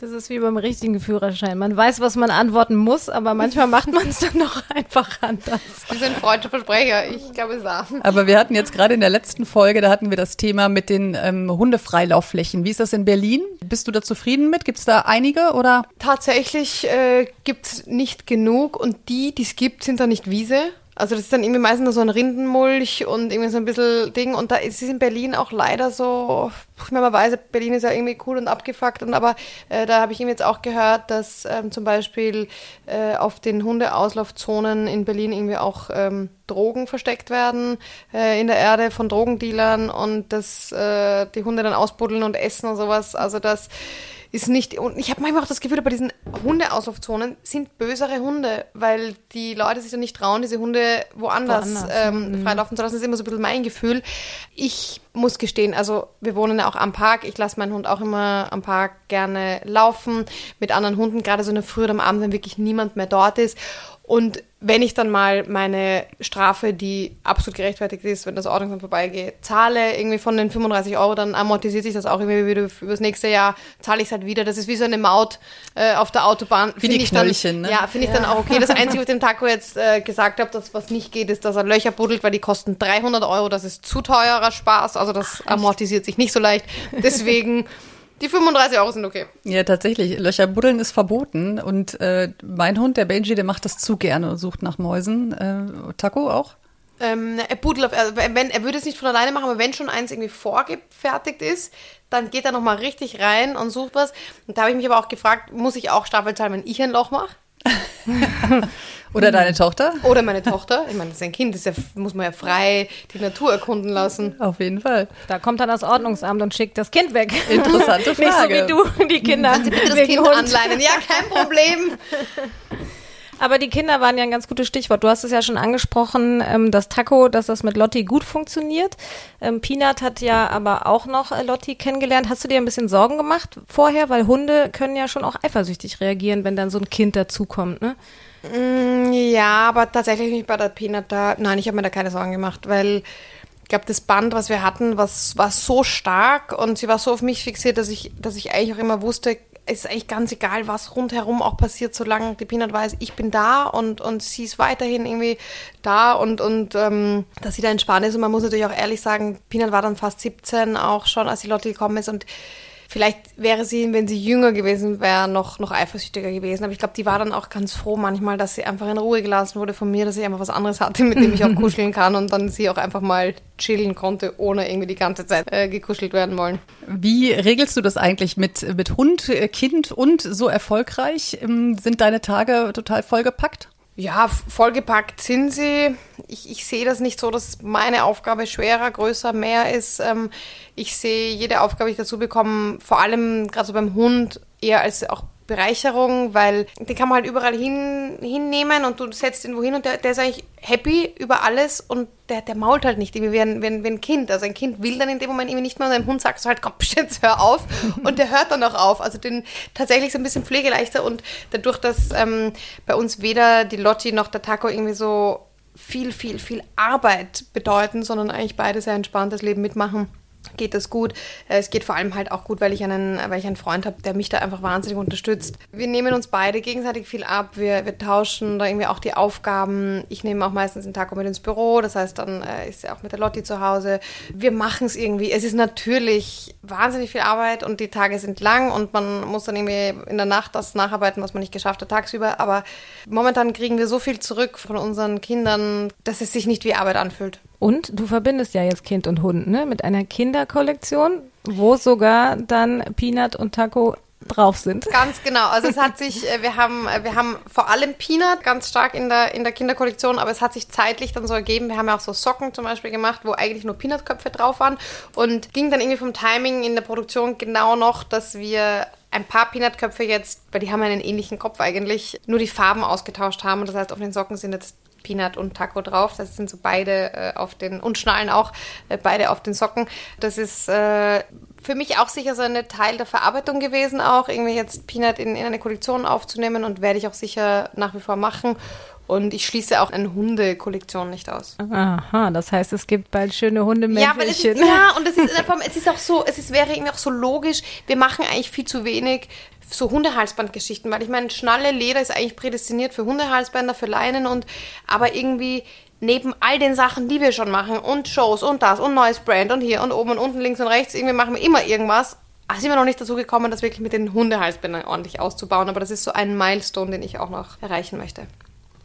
Das ist wie beim richtigen Führerschein. Man weiß, was man antworten muss, aber manchmal macht man es dann noch einfach anders.
Sie sind freudsche Versprecher. Ich glaube, es ist A.
Aber wir hatten jetzt gerade in der letzten Folge, da hatten wir das Thema mit den ähm, Hundefreilaufflächen. Wie ist das in Berlin? Bist du da zufrieden mit? Gibt es da einige oder?
Tatsächlich äh, gibt es nicht genug und die, die es gibt, sind dann nicht Wiese. Also das ist dann irgendwie meistens nur so ein Rindenmulch und irgendwie so ein bisschen Ding. Und da ist es in Berlin auch leider so, ich meine, man weiß, Berlin ist ja irgendwie cool und abgefuckt. Und aber äh, da habe ich eben jetzt auch gehört, dass ähm, zum Beispiel äh, auf den Hundeauslaufzonen in Berlin irgendwie auch ähm, Drogen versteckt werden äh, in der Erde von Drogendealern und dass äh, die Hunde dann ausbuddeln und essen und sowas. Also das ist nicht, und ich habe manchmal auch das Gefühl, bei diesen Hundeauslaufzonen sind bösere Hunde, weil die Leute sich dann nicht trauen, diese Hunde woanders,
Woanders,
ähm, freilaufen zu lassen. Das ist immer so ein bisschen mein Gefühl. Ich muss gestehen, also wir wohnen ja auch am Park. Ich lasse meinen Hund auch immer am Park gerne laufen mit anderen Hunden, gerade so in der Früh oder am Abend, wenn wirklich niemand mehr dort ist. Und wenn ich dann mal meine Strafe, die absolut gerechtfertigt ist, wenn das Ordnungsamt vorbeigeht, zahle, irgendwie von den 35 Euro, dann amortisiert sich das auch irgendwie wieder über das nächste Jahr, zahle ich es halt wieder. Das ist wie so eine Maut äh, auf der Autobahn.
Wie
Find
die
ich dann,
Knöllchen, ne?
Ja, finde ich dann auch okay. Das Einzige, was ich dem Taco jetzt äh, gesagt habe, dass was nicht geht, ist, dass er Löcher buddelt, weil die kosten 300 Euro. Das ist zu teurer Spaß. Also das amortisiert sich nicht so leicht. Deswegen, die 35 Euro sind okay.
Ja, tatsächlich. Löcher buddeln ist verboten. Und äh, mein Hund, der Benji, der macht das zu gerne und sucht nach Mäusen. Äh, Taco auch?
Ähm, er buddelt auf, also wenn, er würde es nicht von alleine machen, aber wenn schon eins irgendwie vorgefertigt ist, dann geht er nochmal richtig rein und sucht was. Und da habe ich mich aber auch gefragt, muss ich auch Staffel zahlen, wenn ich ein Loch mache?
Oder deine Tochter?
Oder meine Tochter? Ich meine, das ist ein Kind, das ja, muss man ja frei die Natur erkunden lassen.
Auf jeden Fall.
Da kommt dann das Ordnungsamt und schickt das Kind weg.
Interessante
Nicht so
Frage.
wie du, die Kinder.
Bitte das Kind
Hund.
anleinen. Ja, kein Problem.
Aber die Kinder waren ja ein ganz gutes Stichwort. Du hast es ja schon angesprochen, ähm, das Taco, dass das mit Lotti gut funktioniert. Ähm, Peanut hat ja aber auch noch äh, Lotti kennengelernt. Hast du dir ein bisschen Sorgen gemacht vorher? Weil Hunde können ja schon auch eifersüchtig reagieren, wenn dann so ein Kind dazukommt, ne?
Mm, ja, aber tatsächlich nicht bei der Peanut da. Nein, ich habe mir da keine Sorgen gemacht, weil ich glaube, das Band, was wir hatten, was, war so stark und sie war so auf mich fixiert, dass ich, dass ich eigentlich auch immer wusste, es ist eigentlich ganz egal, was rundherum auch passiert, solange die Peanut weiß, ich bin da und, und sie ist weiterhin irgendwie da und, und ähm, dass sie da entspannt ist. Und man muss natürlich auch ehrlich sagen, Peanut war dann fast 17 auch schon, als die Lotte gekommen ist und Vielleicht wäre sie, wenn sie jünger gewesen wäre, noch, noch eifersüchtiger gewesen. Aber ich glaube, die war dann auch ganz froh manchmal, dass sie einfach in Ruhe gelassen wurde von mir, dass ich einfach was anderes hatte, mit dem ich auch kuscheln kann und dann sie auch einfach mal chillen konnte, ohne irgendwie die ganze Zeit äh, gekuschelt werden wollen.
Wie regelst du das eigentlich mit, mit Hund, äh, Kind und so erfolgreich? Ähm, sind deine Tage total vollgepackt?
Ja, vollgepackt sind sie. Ich, ich sehe das nicht so, dass meine Aufgabe schwerer, größer, mehr ist. Ähm, ich sehe jede Aufgabe, die ich dazu bekomme, vor allem gerade so beim Hund, eher als auch Bereicherung, weil den kann man halt überall hin, hinnehmen und du setzt ihn wohin und der, der ist eigentlich happy über alles und der, der mault halt nicht wie ein, wie, ein, wie ein Kind. Also ein Kind will dann in dem Moment irgendwie nicht mehr und deinem Hund sagst du halt, komm, jetzt hör auf und der hört dann auch auf. Also den tatsächlich so ein bisschen pflegeleichter und dadurch, dass ähm, bei uns weder die Lotti noch der Taco irgendwie so viel, viel, viel Arbeit bedeuten, sondern eigentlich beide sehr entspanntes Leben mitmachen geht das gut. Es geht vor allem halt auch gut, weil ich einen, weil ich einen Freund habe, der mich da einfach wahnsinnig unterstützt. Wir nehmen uns beide gegenseitig viel ab. Wir, wir tauschen da irgendwie auch die Aufgaben. Ich nehme auch meistens den Tag mit ins Büro. Das heißt, dann äh, ist er auch mit der Lotti zu Hause. Wir machen es irgendwie. Es ist natürlich wahnsinnig viel Arbeit und die Tage sind lang und man muss dann irgendwie in der Nacht das nacharbeiten, was man nicht geschafft hat tagsüber. Aber momentan kriegen wir so viel zurück von unseren Kindern, dass es sich nicht wie Arbeit anfühlt.
Und du verbindest ja jetzt Kind und Hund, ne? Mit einer Kinderkollektion, wo sogar dann Peanut und Taco drauf sind.
Ganz genau. Also es hat sich, äh, wir haben, äh, wir haben vor allem Peanut ganz stark in der, in der Kinderkollektion, aber es hat sich zeitlich dann so ergeben. Wir haben ja auch so Socken zum Beispiel gemacht, wo eigentlich nur Peanut-Köpfe drauf waren und ging dann irgendwie vom Timing in der Produktion genau noch, dass wir ein paar Peanut-Köpfe jetzt, weil die haben einen ähnlichen Kopf eigentlich, nur die Farben ausgetauscht haben. Und das heißt, auf den Socken sind jetzt Peanut und Taco drauf. Das sind so beide äh, auf den, und Schnallen auch, äh, beide auf den Socken. Das ist äh, für mich auch sicher so ein Teil der Verarbeitung gewesen, auch irgendwie jetzt Peanut in, in eine Kollektion aufzunehmen und werde ich auch sicher nach wie vor machen. Und ich schließe auch eine Hundekollektion nicht aus.
Aha, das heißt, es gibt bald schöne Hundemäntelchen.
Ja, ja, und es ist, es ist auch so, es ist, wäre irgendwie auch so logisch, wir machen eigentlich viel zu wenig so Hundehalsbandgeschichten, weil ich meine, Schnalle, Leder ist eigentlich prädestiniert für Hundehalsbänder, für Leinen und aber irgendwie neben all den Sachen, die wir schon machen und Shows und das und neues Brand und hier und oben und unten, links und rechts, irgendwie machen wir immer irgendwas. Aber sind wir noch nicht dazu gekommen, das wirklich mit den Hundehalsbändern ordentlich auszubauen. Aber das ist so ein Milestone, den ich auch noch erreichen möchte.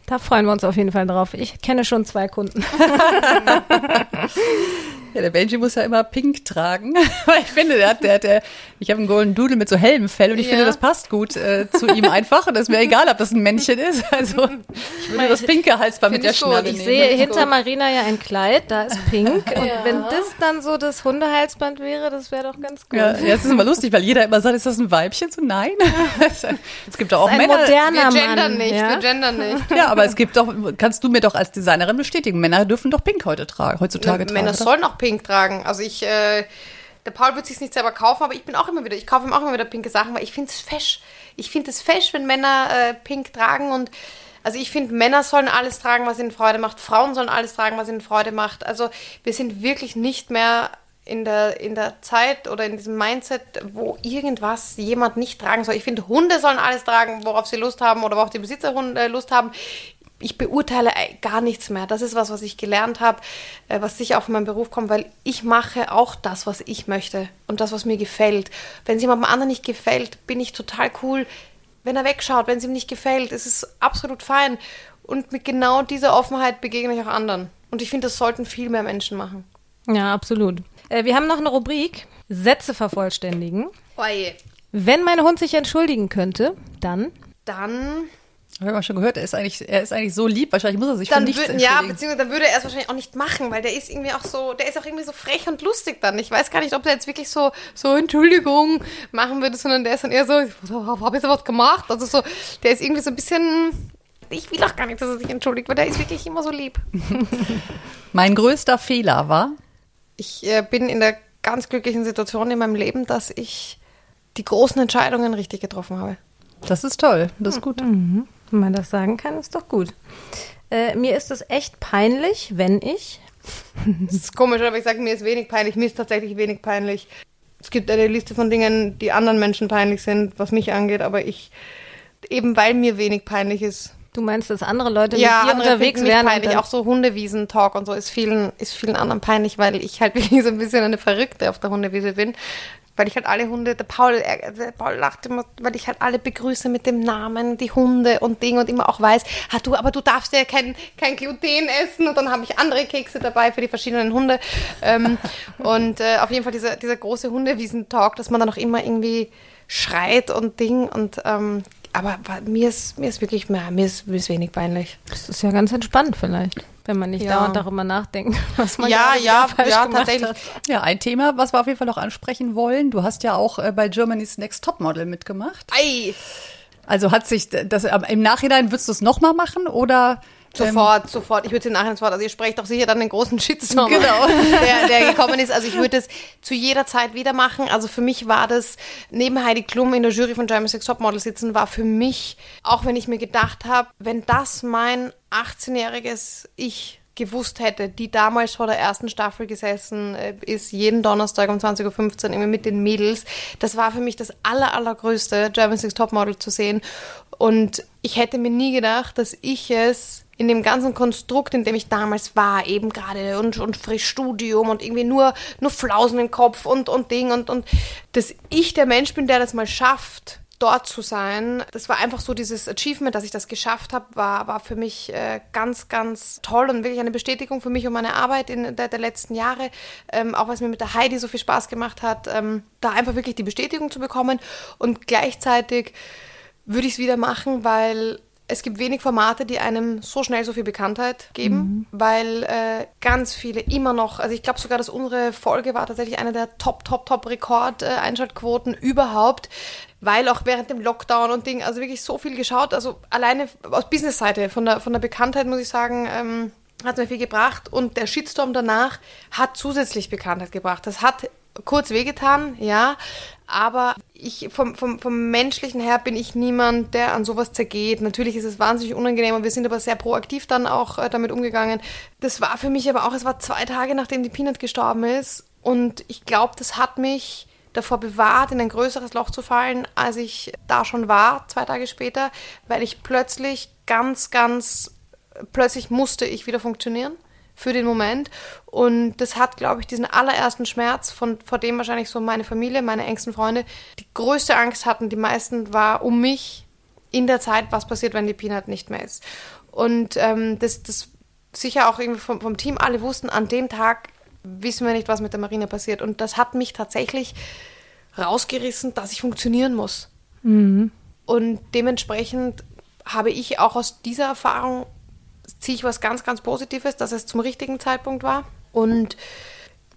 Da freuen wir uns auf jeden Fall drauf. Ich kenne schon zwei Kunden.
Ja, der Benji muss ja immer pink tragen. ich finde, der hat, der, der, ich habe einen Golden Doodle mit so hellem Fell und ich ja. finde, das passt gut äh, zu ihm einfach. Und das ist mir egal, ob das ein Männchen ist. Also ich würde das pinke Halsband mit der Schnalle
Ich sehe hinter gut. Marina ja ein Kleid, da ist pink. Und ja. wenn das dann so das Hundehalsband wäre, das wäre doch ganz gut.
Ja, ja, das ist immer lustig, weil jeder immer sagt, ist das ein Weibchen? So nein. es gibt doch auch Männer.
Moderner
wir gendern Mann, nicht, ja? wir gendern nicht.
Ja, aber es gibt doch, kannst du mir doch als Designerin bestätigen, Männer dürfen doch pink heute tragen, heutzutage
tragen. Männer sollen auch pink tragen. Also ich, äh, der Paul wird sich nicht selber kaufen, aber ich bin auch immer wieder, ich kaufe ihm auch immer wieder pinke Sachen, weil ich finde es fesch. Ich finde es fesch, wenn Männer äh, pink tragen und also ich finde, Männer sollen alles tragen, was ihnen Freude macht. Frauen sollen alles tragen, was ihnen Freude macht. Also wir sind wirklich nicht mehr in der, in der Zeit oder in diesem Mindset, wo irgendwas jemand nicht tragen soll. Ich finde, Hunde sollen alles tragen, worauf sie Lust haben oder worauf die Besitzer äh, Lust haben ich beurteile gar nichts mehr. Das ist was, was ich gelernt habe, äh, was sicher auch von meinem Beruf kommt, weil ich mache auch das, was ich möchte und das, was mir gefällt. Wenn es jemandem anderen nicht gefällt, bin ich total cool. Wenn er wegschaut, wenn es ihm nicht gefällt, ist es absolut fein. Und mit genau dieser Offenheit begegne ich auch anderen. Und ich finde, das sollten viel mehr Menschen machen.
Ja, absolut. Äh, wir haben noch eine Rubrik: Sätze vervollständigen.
Oje.
Wenn mein Hund sich entschuldigen könnte, dann.
Dann
ich habe schon gehört, er ist eigentlich, er ist eigentlich so lieb, wahrscheinlich muss er sich
dann
für nichts
Ja, beziehungsweise dann würde er es wahrscheinlich auch nicht machen, weil der ist irgendwie auch so, der ist auch irgendwie so frech und lustig dann. Ich weiß gar nicht, ob der jetzt wirklich so, so Entschuldigung machen würde, sondern der ist dann eher so, habe ich so was gemacht? Also so, der ist irgendwie so ein bisschen, ich will auch gar nicht, dass er sich entschuldigt, weil der ist wirklich immer so lieb.
mein größter Fehler war?
Ich äh, bin in der ganz glücklichen Situation in meinem Leben, dass ich die großen Entscheidungen richtig getroffen habe.
Das ist toll, das ist gut.
Mhm. Wenn man das sagen kann, ist doch gut. Äh, mir ist es echt peinlich, wenn ich.
das ist komisch, aber ich sage, mir ist wenig peinlich. Mir ist tatsächlich wenig peinlich. Es gibt eine Liste von Dingen, die anderen Menschen peinlich sind, was mich angeht, aber ich, eben weil mir wenig peinlich ist.
Du meinst, dass andere Leute
ja,
mit dir unterwegs wären?
peinlich. Auch so Hundewiesen-Talk und so ist vielen, ist vielen anderen peinlich, weil ich halt wirklich so ein bisschen eine Verrückte auf der Hundewiese bin weil ich halt alle Hunde, der Paul, der Paul lacht immer, weil ich halt alle begrüße mit dem Namen, die Hunde und Ding und immer auch weiß, ah, du, aber du darfst ja kein, kein Gluten essen und dann habe ich andere Kekse dabei für die verschiedenen Hunde. Ähm, und äh, auf jeden Fall dieser, dieser große Hundewiesen-Talk, dass man dann auch immer irgendwie schreit und Ding und ähm, aber mir ist, mir ist wirklich mehr, mir ist, mir ist wenig peinlich.
Das ist ja ganz entspannt vielleicht, wenn man nicht ja. dauernd darüber nachdenkt, was man
ja, ja, falsch ja, gemacht tatsächlich. Hat.
Ja, ein Thema, was wir auf jeden Fall noch ansprechen wollen. Du hast ja auch äh, bei Germany's Next Topmodel mitgemacht.
Ei!
Also hat sich das im Nachhinein würdest du es nochmal machen oder
Sofort, ähm, sofort. Ich würde den nachher ins Wort. Also ihr sprecht doch sicher dann den großen Shitstorm, genau. der, der gekommen ist. Also ich würde es zu jeder Zeit wieder machen. Also für mich war das, neben Heidi Klum in der Jury von German Sex Topmodel sitzen, war für mich, auch wenn ich mir gedacht habe, wenn das mein 18-jähriges Ich gewusst hätte, die damals vor der ersten Staffel gesessen äh, ist, jeden Donnerstag um 20.15 Uhr immer mit den Mädels. Das war für mich das aller, allergrößte, German Six Topmodel zu sehen. Und ich hätte mir nie gedacht, dass ich es in dem ganzen Konstrukt, in dem ich damals war, eben gerade und, und frisch Studium und irgendwie nur, nur Flausen im Kopf und, und Ding und, und dass ich der Mensch bin, der das mal schafft, dort zu sein. Das war einfach so dieses Achievement, dass ich das geschafft habe, war, war für mich äh, ganz, ganz toll und wirklich eine Bestätigung für mich und meine Arbeit in der, der letzten Jahre. Ähm, auch was mir mit der Heidi so viel Spaß gemacht hat, ähm, da einfach wirklich die Bestätigung zu bekommen und gleichzeitig würde ich es wieder machen, weil es gibt wenig Formate, die einem so schnell so viel Bekanntheit geben, mhm. weil äh, ganz viele immer noch, also ich glaube sogar, dass unsere Folge war tatsächlich eine der Top, Top, Top Rekord-Einschaltquoten äh, überhaupt, weil auch während dem Lockdown und Ding, also wirklich so viel geschaut, also alleine aus Business-Seite, von der, von der Bekanntheit muss ich sagen, ähm, hat mir viel gebracht und der Shitstorm danach hat zusätzlich Bekanntheit gebracht. Das hat kurz wehgetan, ja, aber ich vom, vom, vom menschlichen her bin ich niemand, der an sowas zergeht. Natürlich ist es wahnsinnig unangenehm und wir sind aber sehr proaktiv dann auch äh, damit umgegangen. Das war für mich aber auch, es war zwei Tage nachdem die Peanut gestorben ist und ich glaube, das hat mich davor bewahrt, in ein größeres Loch zu fallen, als ich da schon war, zwei Tage später, weil ich plötzlich ganz, ganz, plötzlich musste ich wieder funktionieren für den Moment. Und das hat, glaube ich, diesen allerersten Schmerz, von, vor dem wahrscheinlich so meine Familie, meine engsten Freunde, die größte Angst hatten, die meisten war um mich in der Zeit, was passiert, wenn die Peanut nicht mehr ist. Und ähm, das, das sicher auch irgendwie vom, vom Team, alle wussten, an dem Tag wissen wir nicht, was mit der Marine passiert. Und das hat mich tatsächlich rausgerissen, dass ich funktionieren muss. Mhm. Und dementsprechend habe ich auch aus dieser Erfahrung ziehe ich was ganz, ganz Positives, dass es zum richtigen Zeitpunkt war. Und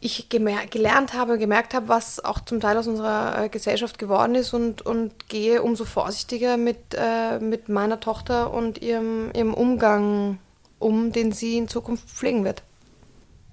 ich gelernt habe, gemerkt habe, was auch zum Teil aus unserer äh, Gesellschaft geworden ist und, und gehe umso vorsichtiger mit, äh, mit meiner Tochter und ihrem, ihrem Umgang um, den sie in Zukunft pflegen wird.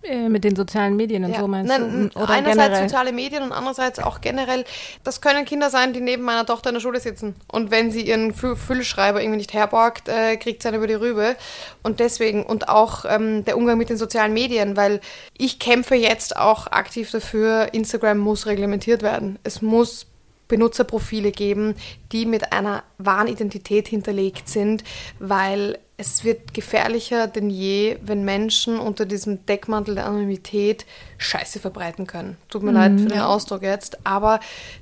Äh, mit den sozialen Medien und ja. so meinst
Nein, du? Oder einerseits generell? soziale Medien und andererseits auch generell. Das können Kinder sein, die neben meiner Tochter in der Schule sitzen. Und wenn sie ihren Füllschreiber irgendwie nicht herborgt, äh, kriegt sie einen über die Rübe. Und deswegen, und auch ähm, der Umgang mit den sozialen Medien, weil ich kämpfe jetzt auch aktiv dafür, Instagram muss reglementiert werden. Es muss Benutzerprofile geben, die mit einer wahren Identität hinterlegt sind, weil es wird gefährlicher denn je, wenn Menschen unter diesem Deckmantel der Anonymität Scheiße verbreiten können. Tut mir mhm, leid für den ja. Ausdruck jetzt, aber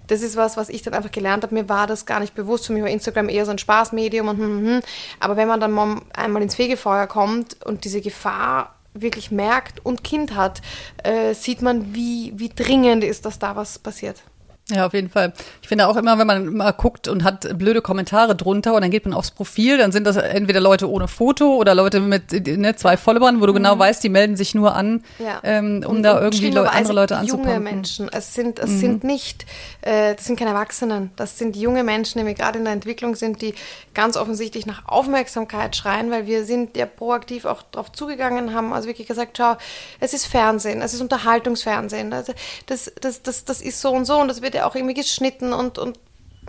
das ist was, was ich dann einfach gelernt habe. Mir war das gar nicht bewusst. Für mich war Instagram eher so ein Spaßmedium und hm, hm, hm. aber wenn man dann einmal ins Fegefeuer kommt und diese Gefahr wirklich merkt und Kind hat, äh, sieht man, wie, wie dringend ist, dass da was passiert.
Ja, auf jeden Fall. Ich finde auch immer, wenn man mal guckt und hat blöde Kommentare drunter und dann geht man aufs Profil, dann sind das entweder Leute ohne Foto oder Leute mit ne, zwei Followern, wo du genau mhm. weißt, die melden sich nur an, ja. ähm, um und, da irgendwie Le andere Leute anzupumpen.
Junge Menschen. Es sind, es mhm. sind nicht, äh, das sind keine Erwachsenen. Das sind junge Menschen, die gerade in der Entwicklung sind, die ganz offensichtlich nach Aufmerksamkeit schreien, weil wir sind ja proaktiv auch darauf zugegangen, haben also wirklich gesagt, schau, es ist Fernsehen, es ist Unterhaltungsfernsehen. Also das, das, das, das ist so und so und das wird ja auch irgendwie geschnitten und, und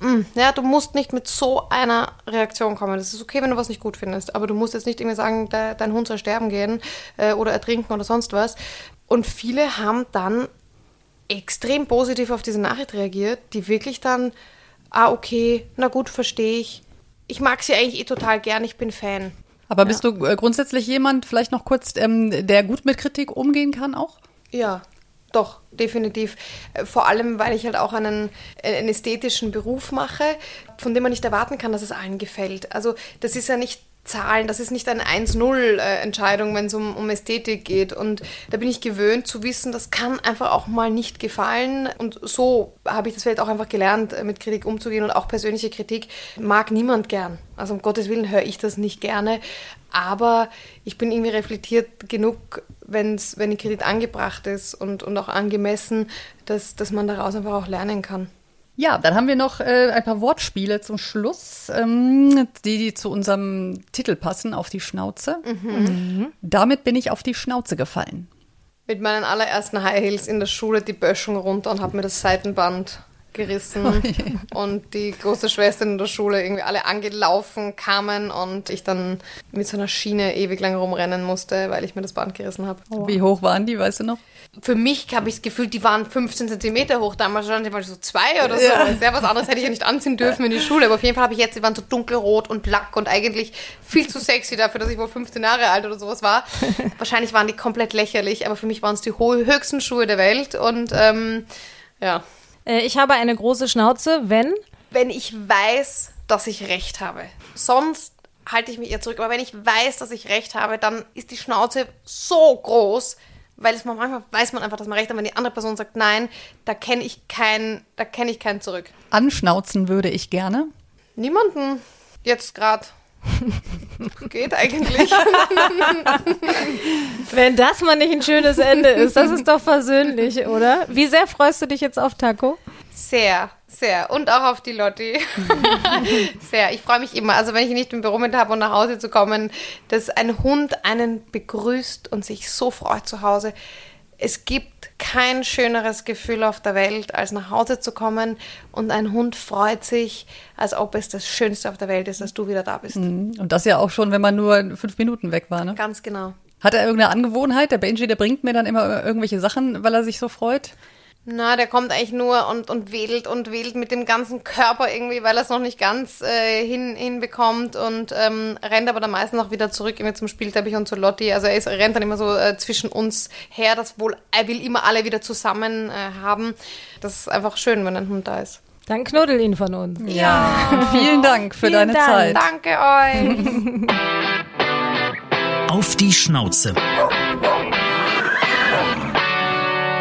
mm, ja, du musst nicht mit so einer Reaktion kommen. Das ist okay, wenn du was nicht gut findest, aber du musst jetzt nicht irgendwie sagen, de, dein Hund soll sterben gehen äh, oder ertrinken oder sonst was. Und viele haben dann extrem positiv auf diese Nachricht reagiert, die wirklich dann, ah, okay, na gut, verstehe ich. Ich mag sie eigentlich eh total gern, ich bin Fan.
Aber bist du äh, grundsätzlich jemand, vielleicht noch kurz, ähm, der gut mit Kritik umgehen kann auch?
Ja, doch, definitiv. Äh, vor allem, weil ich halt auch einen, äh, einen ästhetischen Beruf mache, von dem man nicht erwarten kann, dass es allen gefällt. Also das ist ja nicht Zahlen, das ist nicht eine 1-0-Entscheidung, wenn es um, um Ästhetik geht. Und da bin ich gewöhnt zu wissen, das kann einfach auch mal nicht gefallen. Und so habe ich das vielleicht auch einfach gelernt, äh, mit Kritik umzugehen. Und auch persönliche Kritik mag niemand gern. Also um Gottes Willen höre ich das nicht gerne. Aber ich bin irgendwie reflektiert genug, wenn's, wenn die Kredit angebracht ist und, und auch angemessen, dass, dass man daraus einfach auch lernen kann.
Ja, dann haben wir noch äh, ein paar Wortspiele zum Schluss, ähm, die, die zu unserem Titel passen, auf die Schnauze. Mhm. Damit bin ich auf die Schnauze gefallen.
Mit meinen allerersten High Heels in der Schule die Böschung runter und habe mir das Seitenband gerissen oh und die große Schwester in der Schule irgendwie alle angelaufen kamen und ich dann mit so einer Schiene ewig lang rumrennen musste, weil ich mir das Band gerissen habe.
Oh. Wie hoch waren die, weißt du noch?
Für mich habe ich das Gefühl, die waren 15 Zentimeter hoch. Damals waren die so zwei oder so. Ja. Sehr was anderes hätte ich ja nicht anziehen dürfen in die Schule. Aber auf jeden Fall habe ich jetzt, die waren so dunkelrot und black und eigentlich viel zu sexy dafür, dass ich wohl 15 Jahre alt oder sowas war. Wahrscheinlich waren die komplett lächerlich, aber für mich waren es die höchsten Schuhe der Welt und ähm, ja.
Äh, ich habe eine große Schnauze, wenn?
Wenn ich weiß, dass ich recht habe. Sonst halte ich mich eher zurück. Aber wenn ich weiß, dass ich recht habe, dann ist die Schnauze so groß, weil es manchmal weiß man einfach, dass man recht hat. Wenn die andere Person sagt nein, da kenne ich kein, da kenne ich keinen zurück.
Anschnauzen würde ich gerne.
Niemanden jetzt gerade. Geht eigentlich.
Wenn das mal nicht ein schönes Ende ist, das ist doch versöhnlich, oder? Wie sehr freust du dich jetzt auf Taco?
Sehr, sehr. Und auch auf die Lotti. sehr. Ich freue mich immer. Also wenn ich nicht im Büro mit habe und nach Hause zu kommen, dass ein Hund einen begrüßt und sich so freut zu Hause. Es gibt kein schöneres Gefühl auf der Welt, als nach Hause zu kommen und ein Hund freut sich, als ob es das Schönste auf der Welt ist, dass du wieder da bist.
Mhm. Und das ja auch schon, wenn man nur fünf Minuten weg war, ne?
Ganz genau.
Hat er irgendeine Angewohnheit? Der Benji, der bringt mir dann immer irgendwelche Sachen, weil er sich so freut?
Na, der kommt eigentlich nur und, und wedelt und wedelt mit dem ganzen Körper irgendwie, weil er es noch nicht ganz äh, hin, hinbekommt und ähm, rennt aber dann meistens auch wieder zurück irgendwie zum Spielteppich und zu Lotti. Also er ist, rennt dann immer so äh, zwischen uns her, das wohl, er will immer alle wieder zusammen äh, haben. Das ist einfach schön, wenn ein Hund da ist.
Dann knuddel ihn von uns.
Ja. Vielen Dank für vielen deine Dank. Zeit.
Danke euch.
Auf die Schnauze.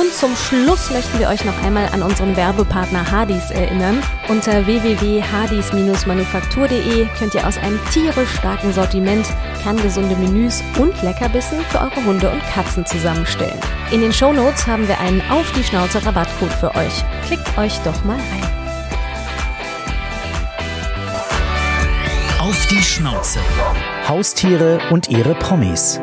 Und zum Schluss möchten wir euch noch einmal an unseren Werbepartner Hardys erinnern. Unter www.hardys-manufaktur.de könnt ihr aus einem tierisch starken Sortiment kerngesunde Menüs und Leckerbissen für eure Hunde und Katzen zusammenstellen. In den Shownotes haben wir einen Auf die Schnauze Rabattcode für euch. Klickt euch doch mal rein.
Auf die Schnauze. Haustiere und ihre Promis.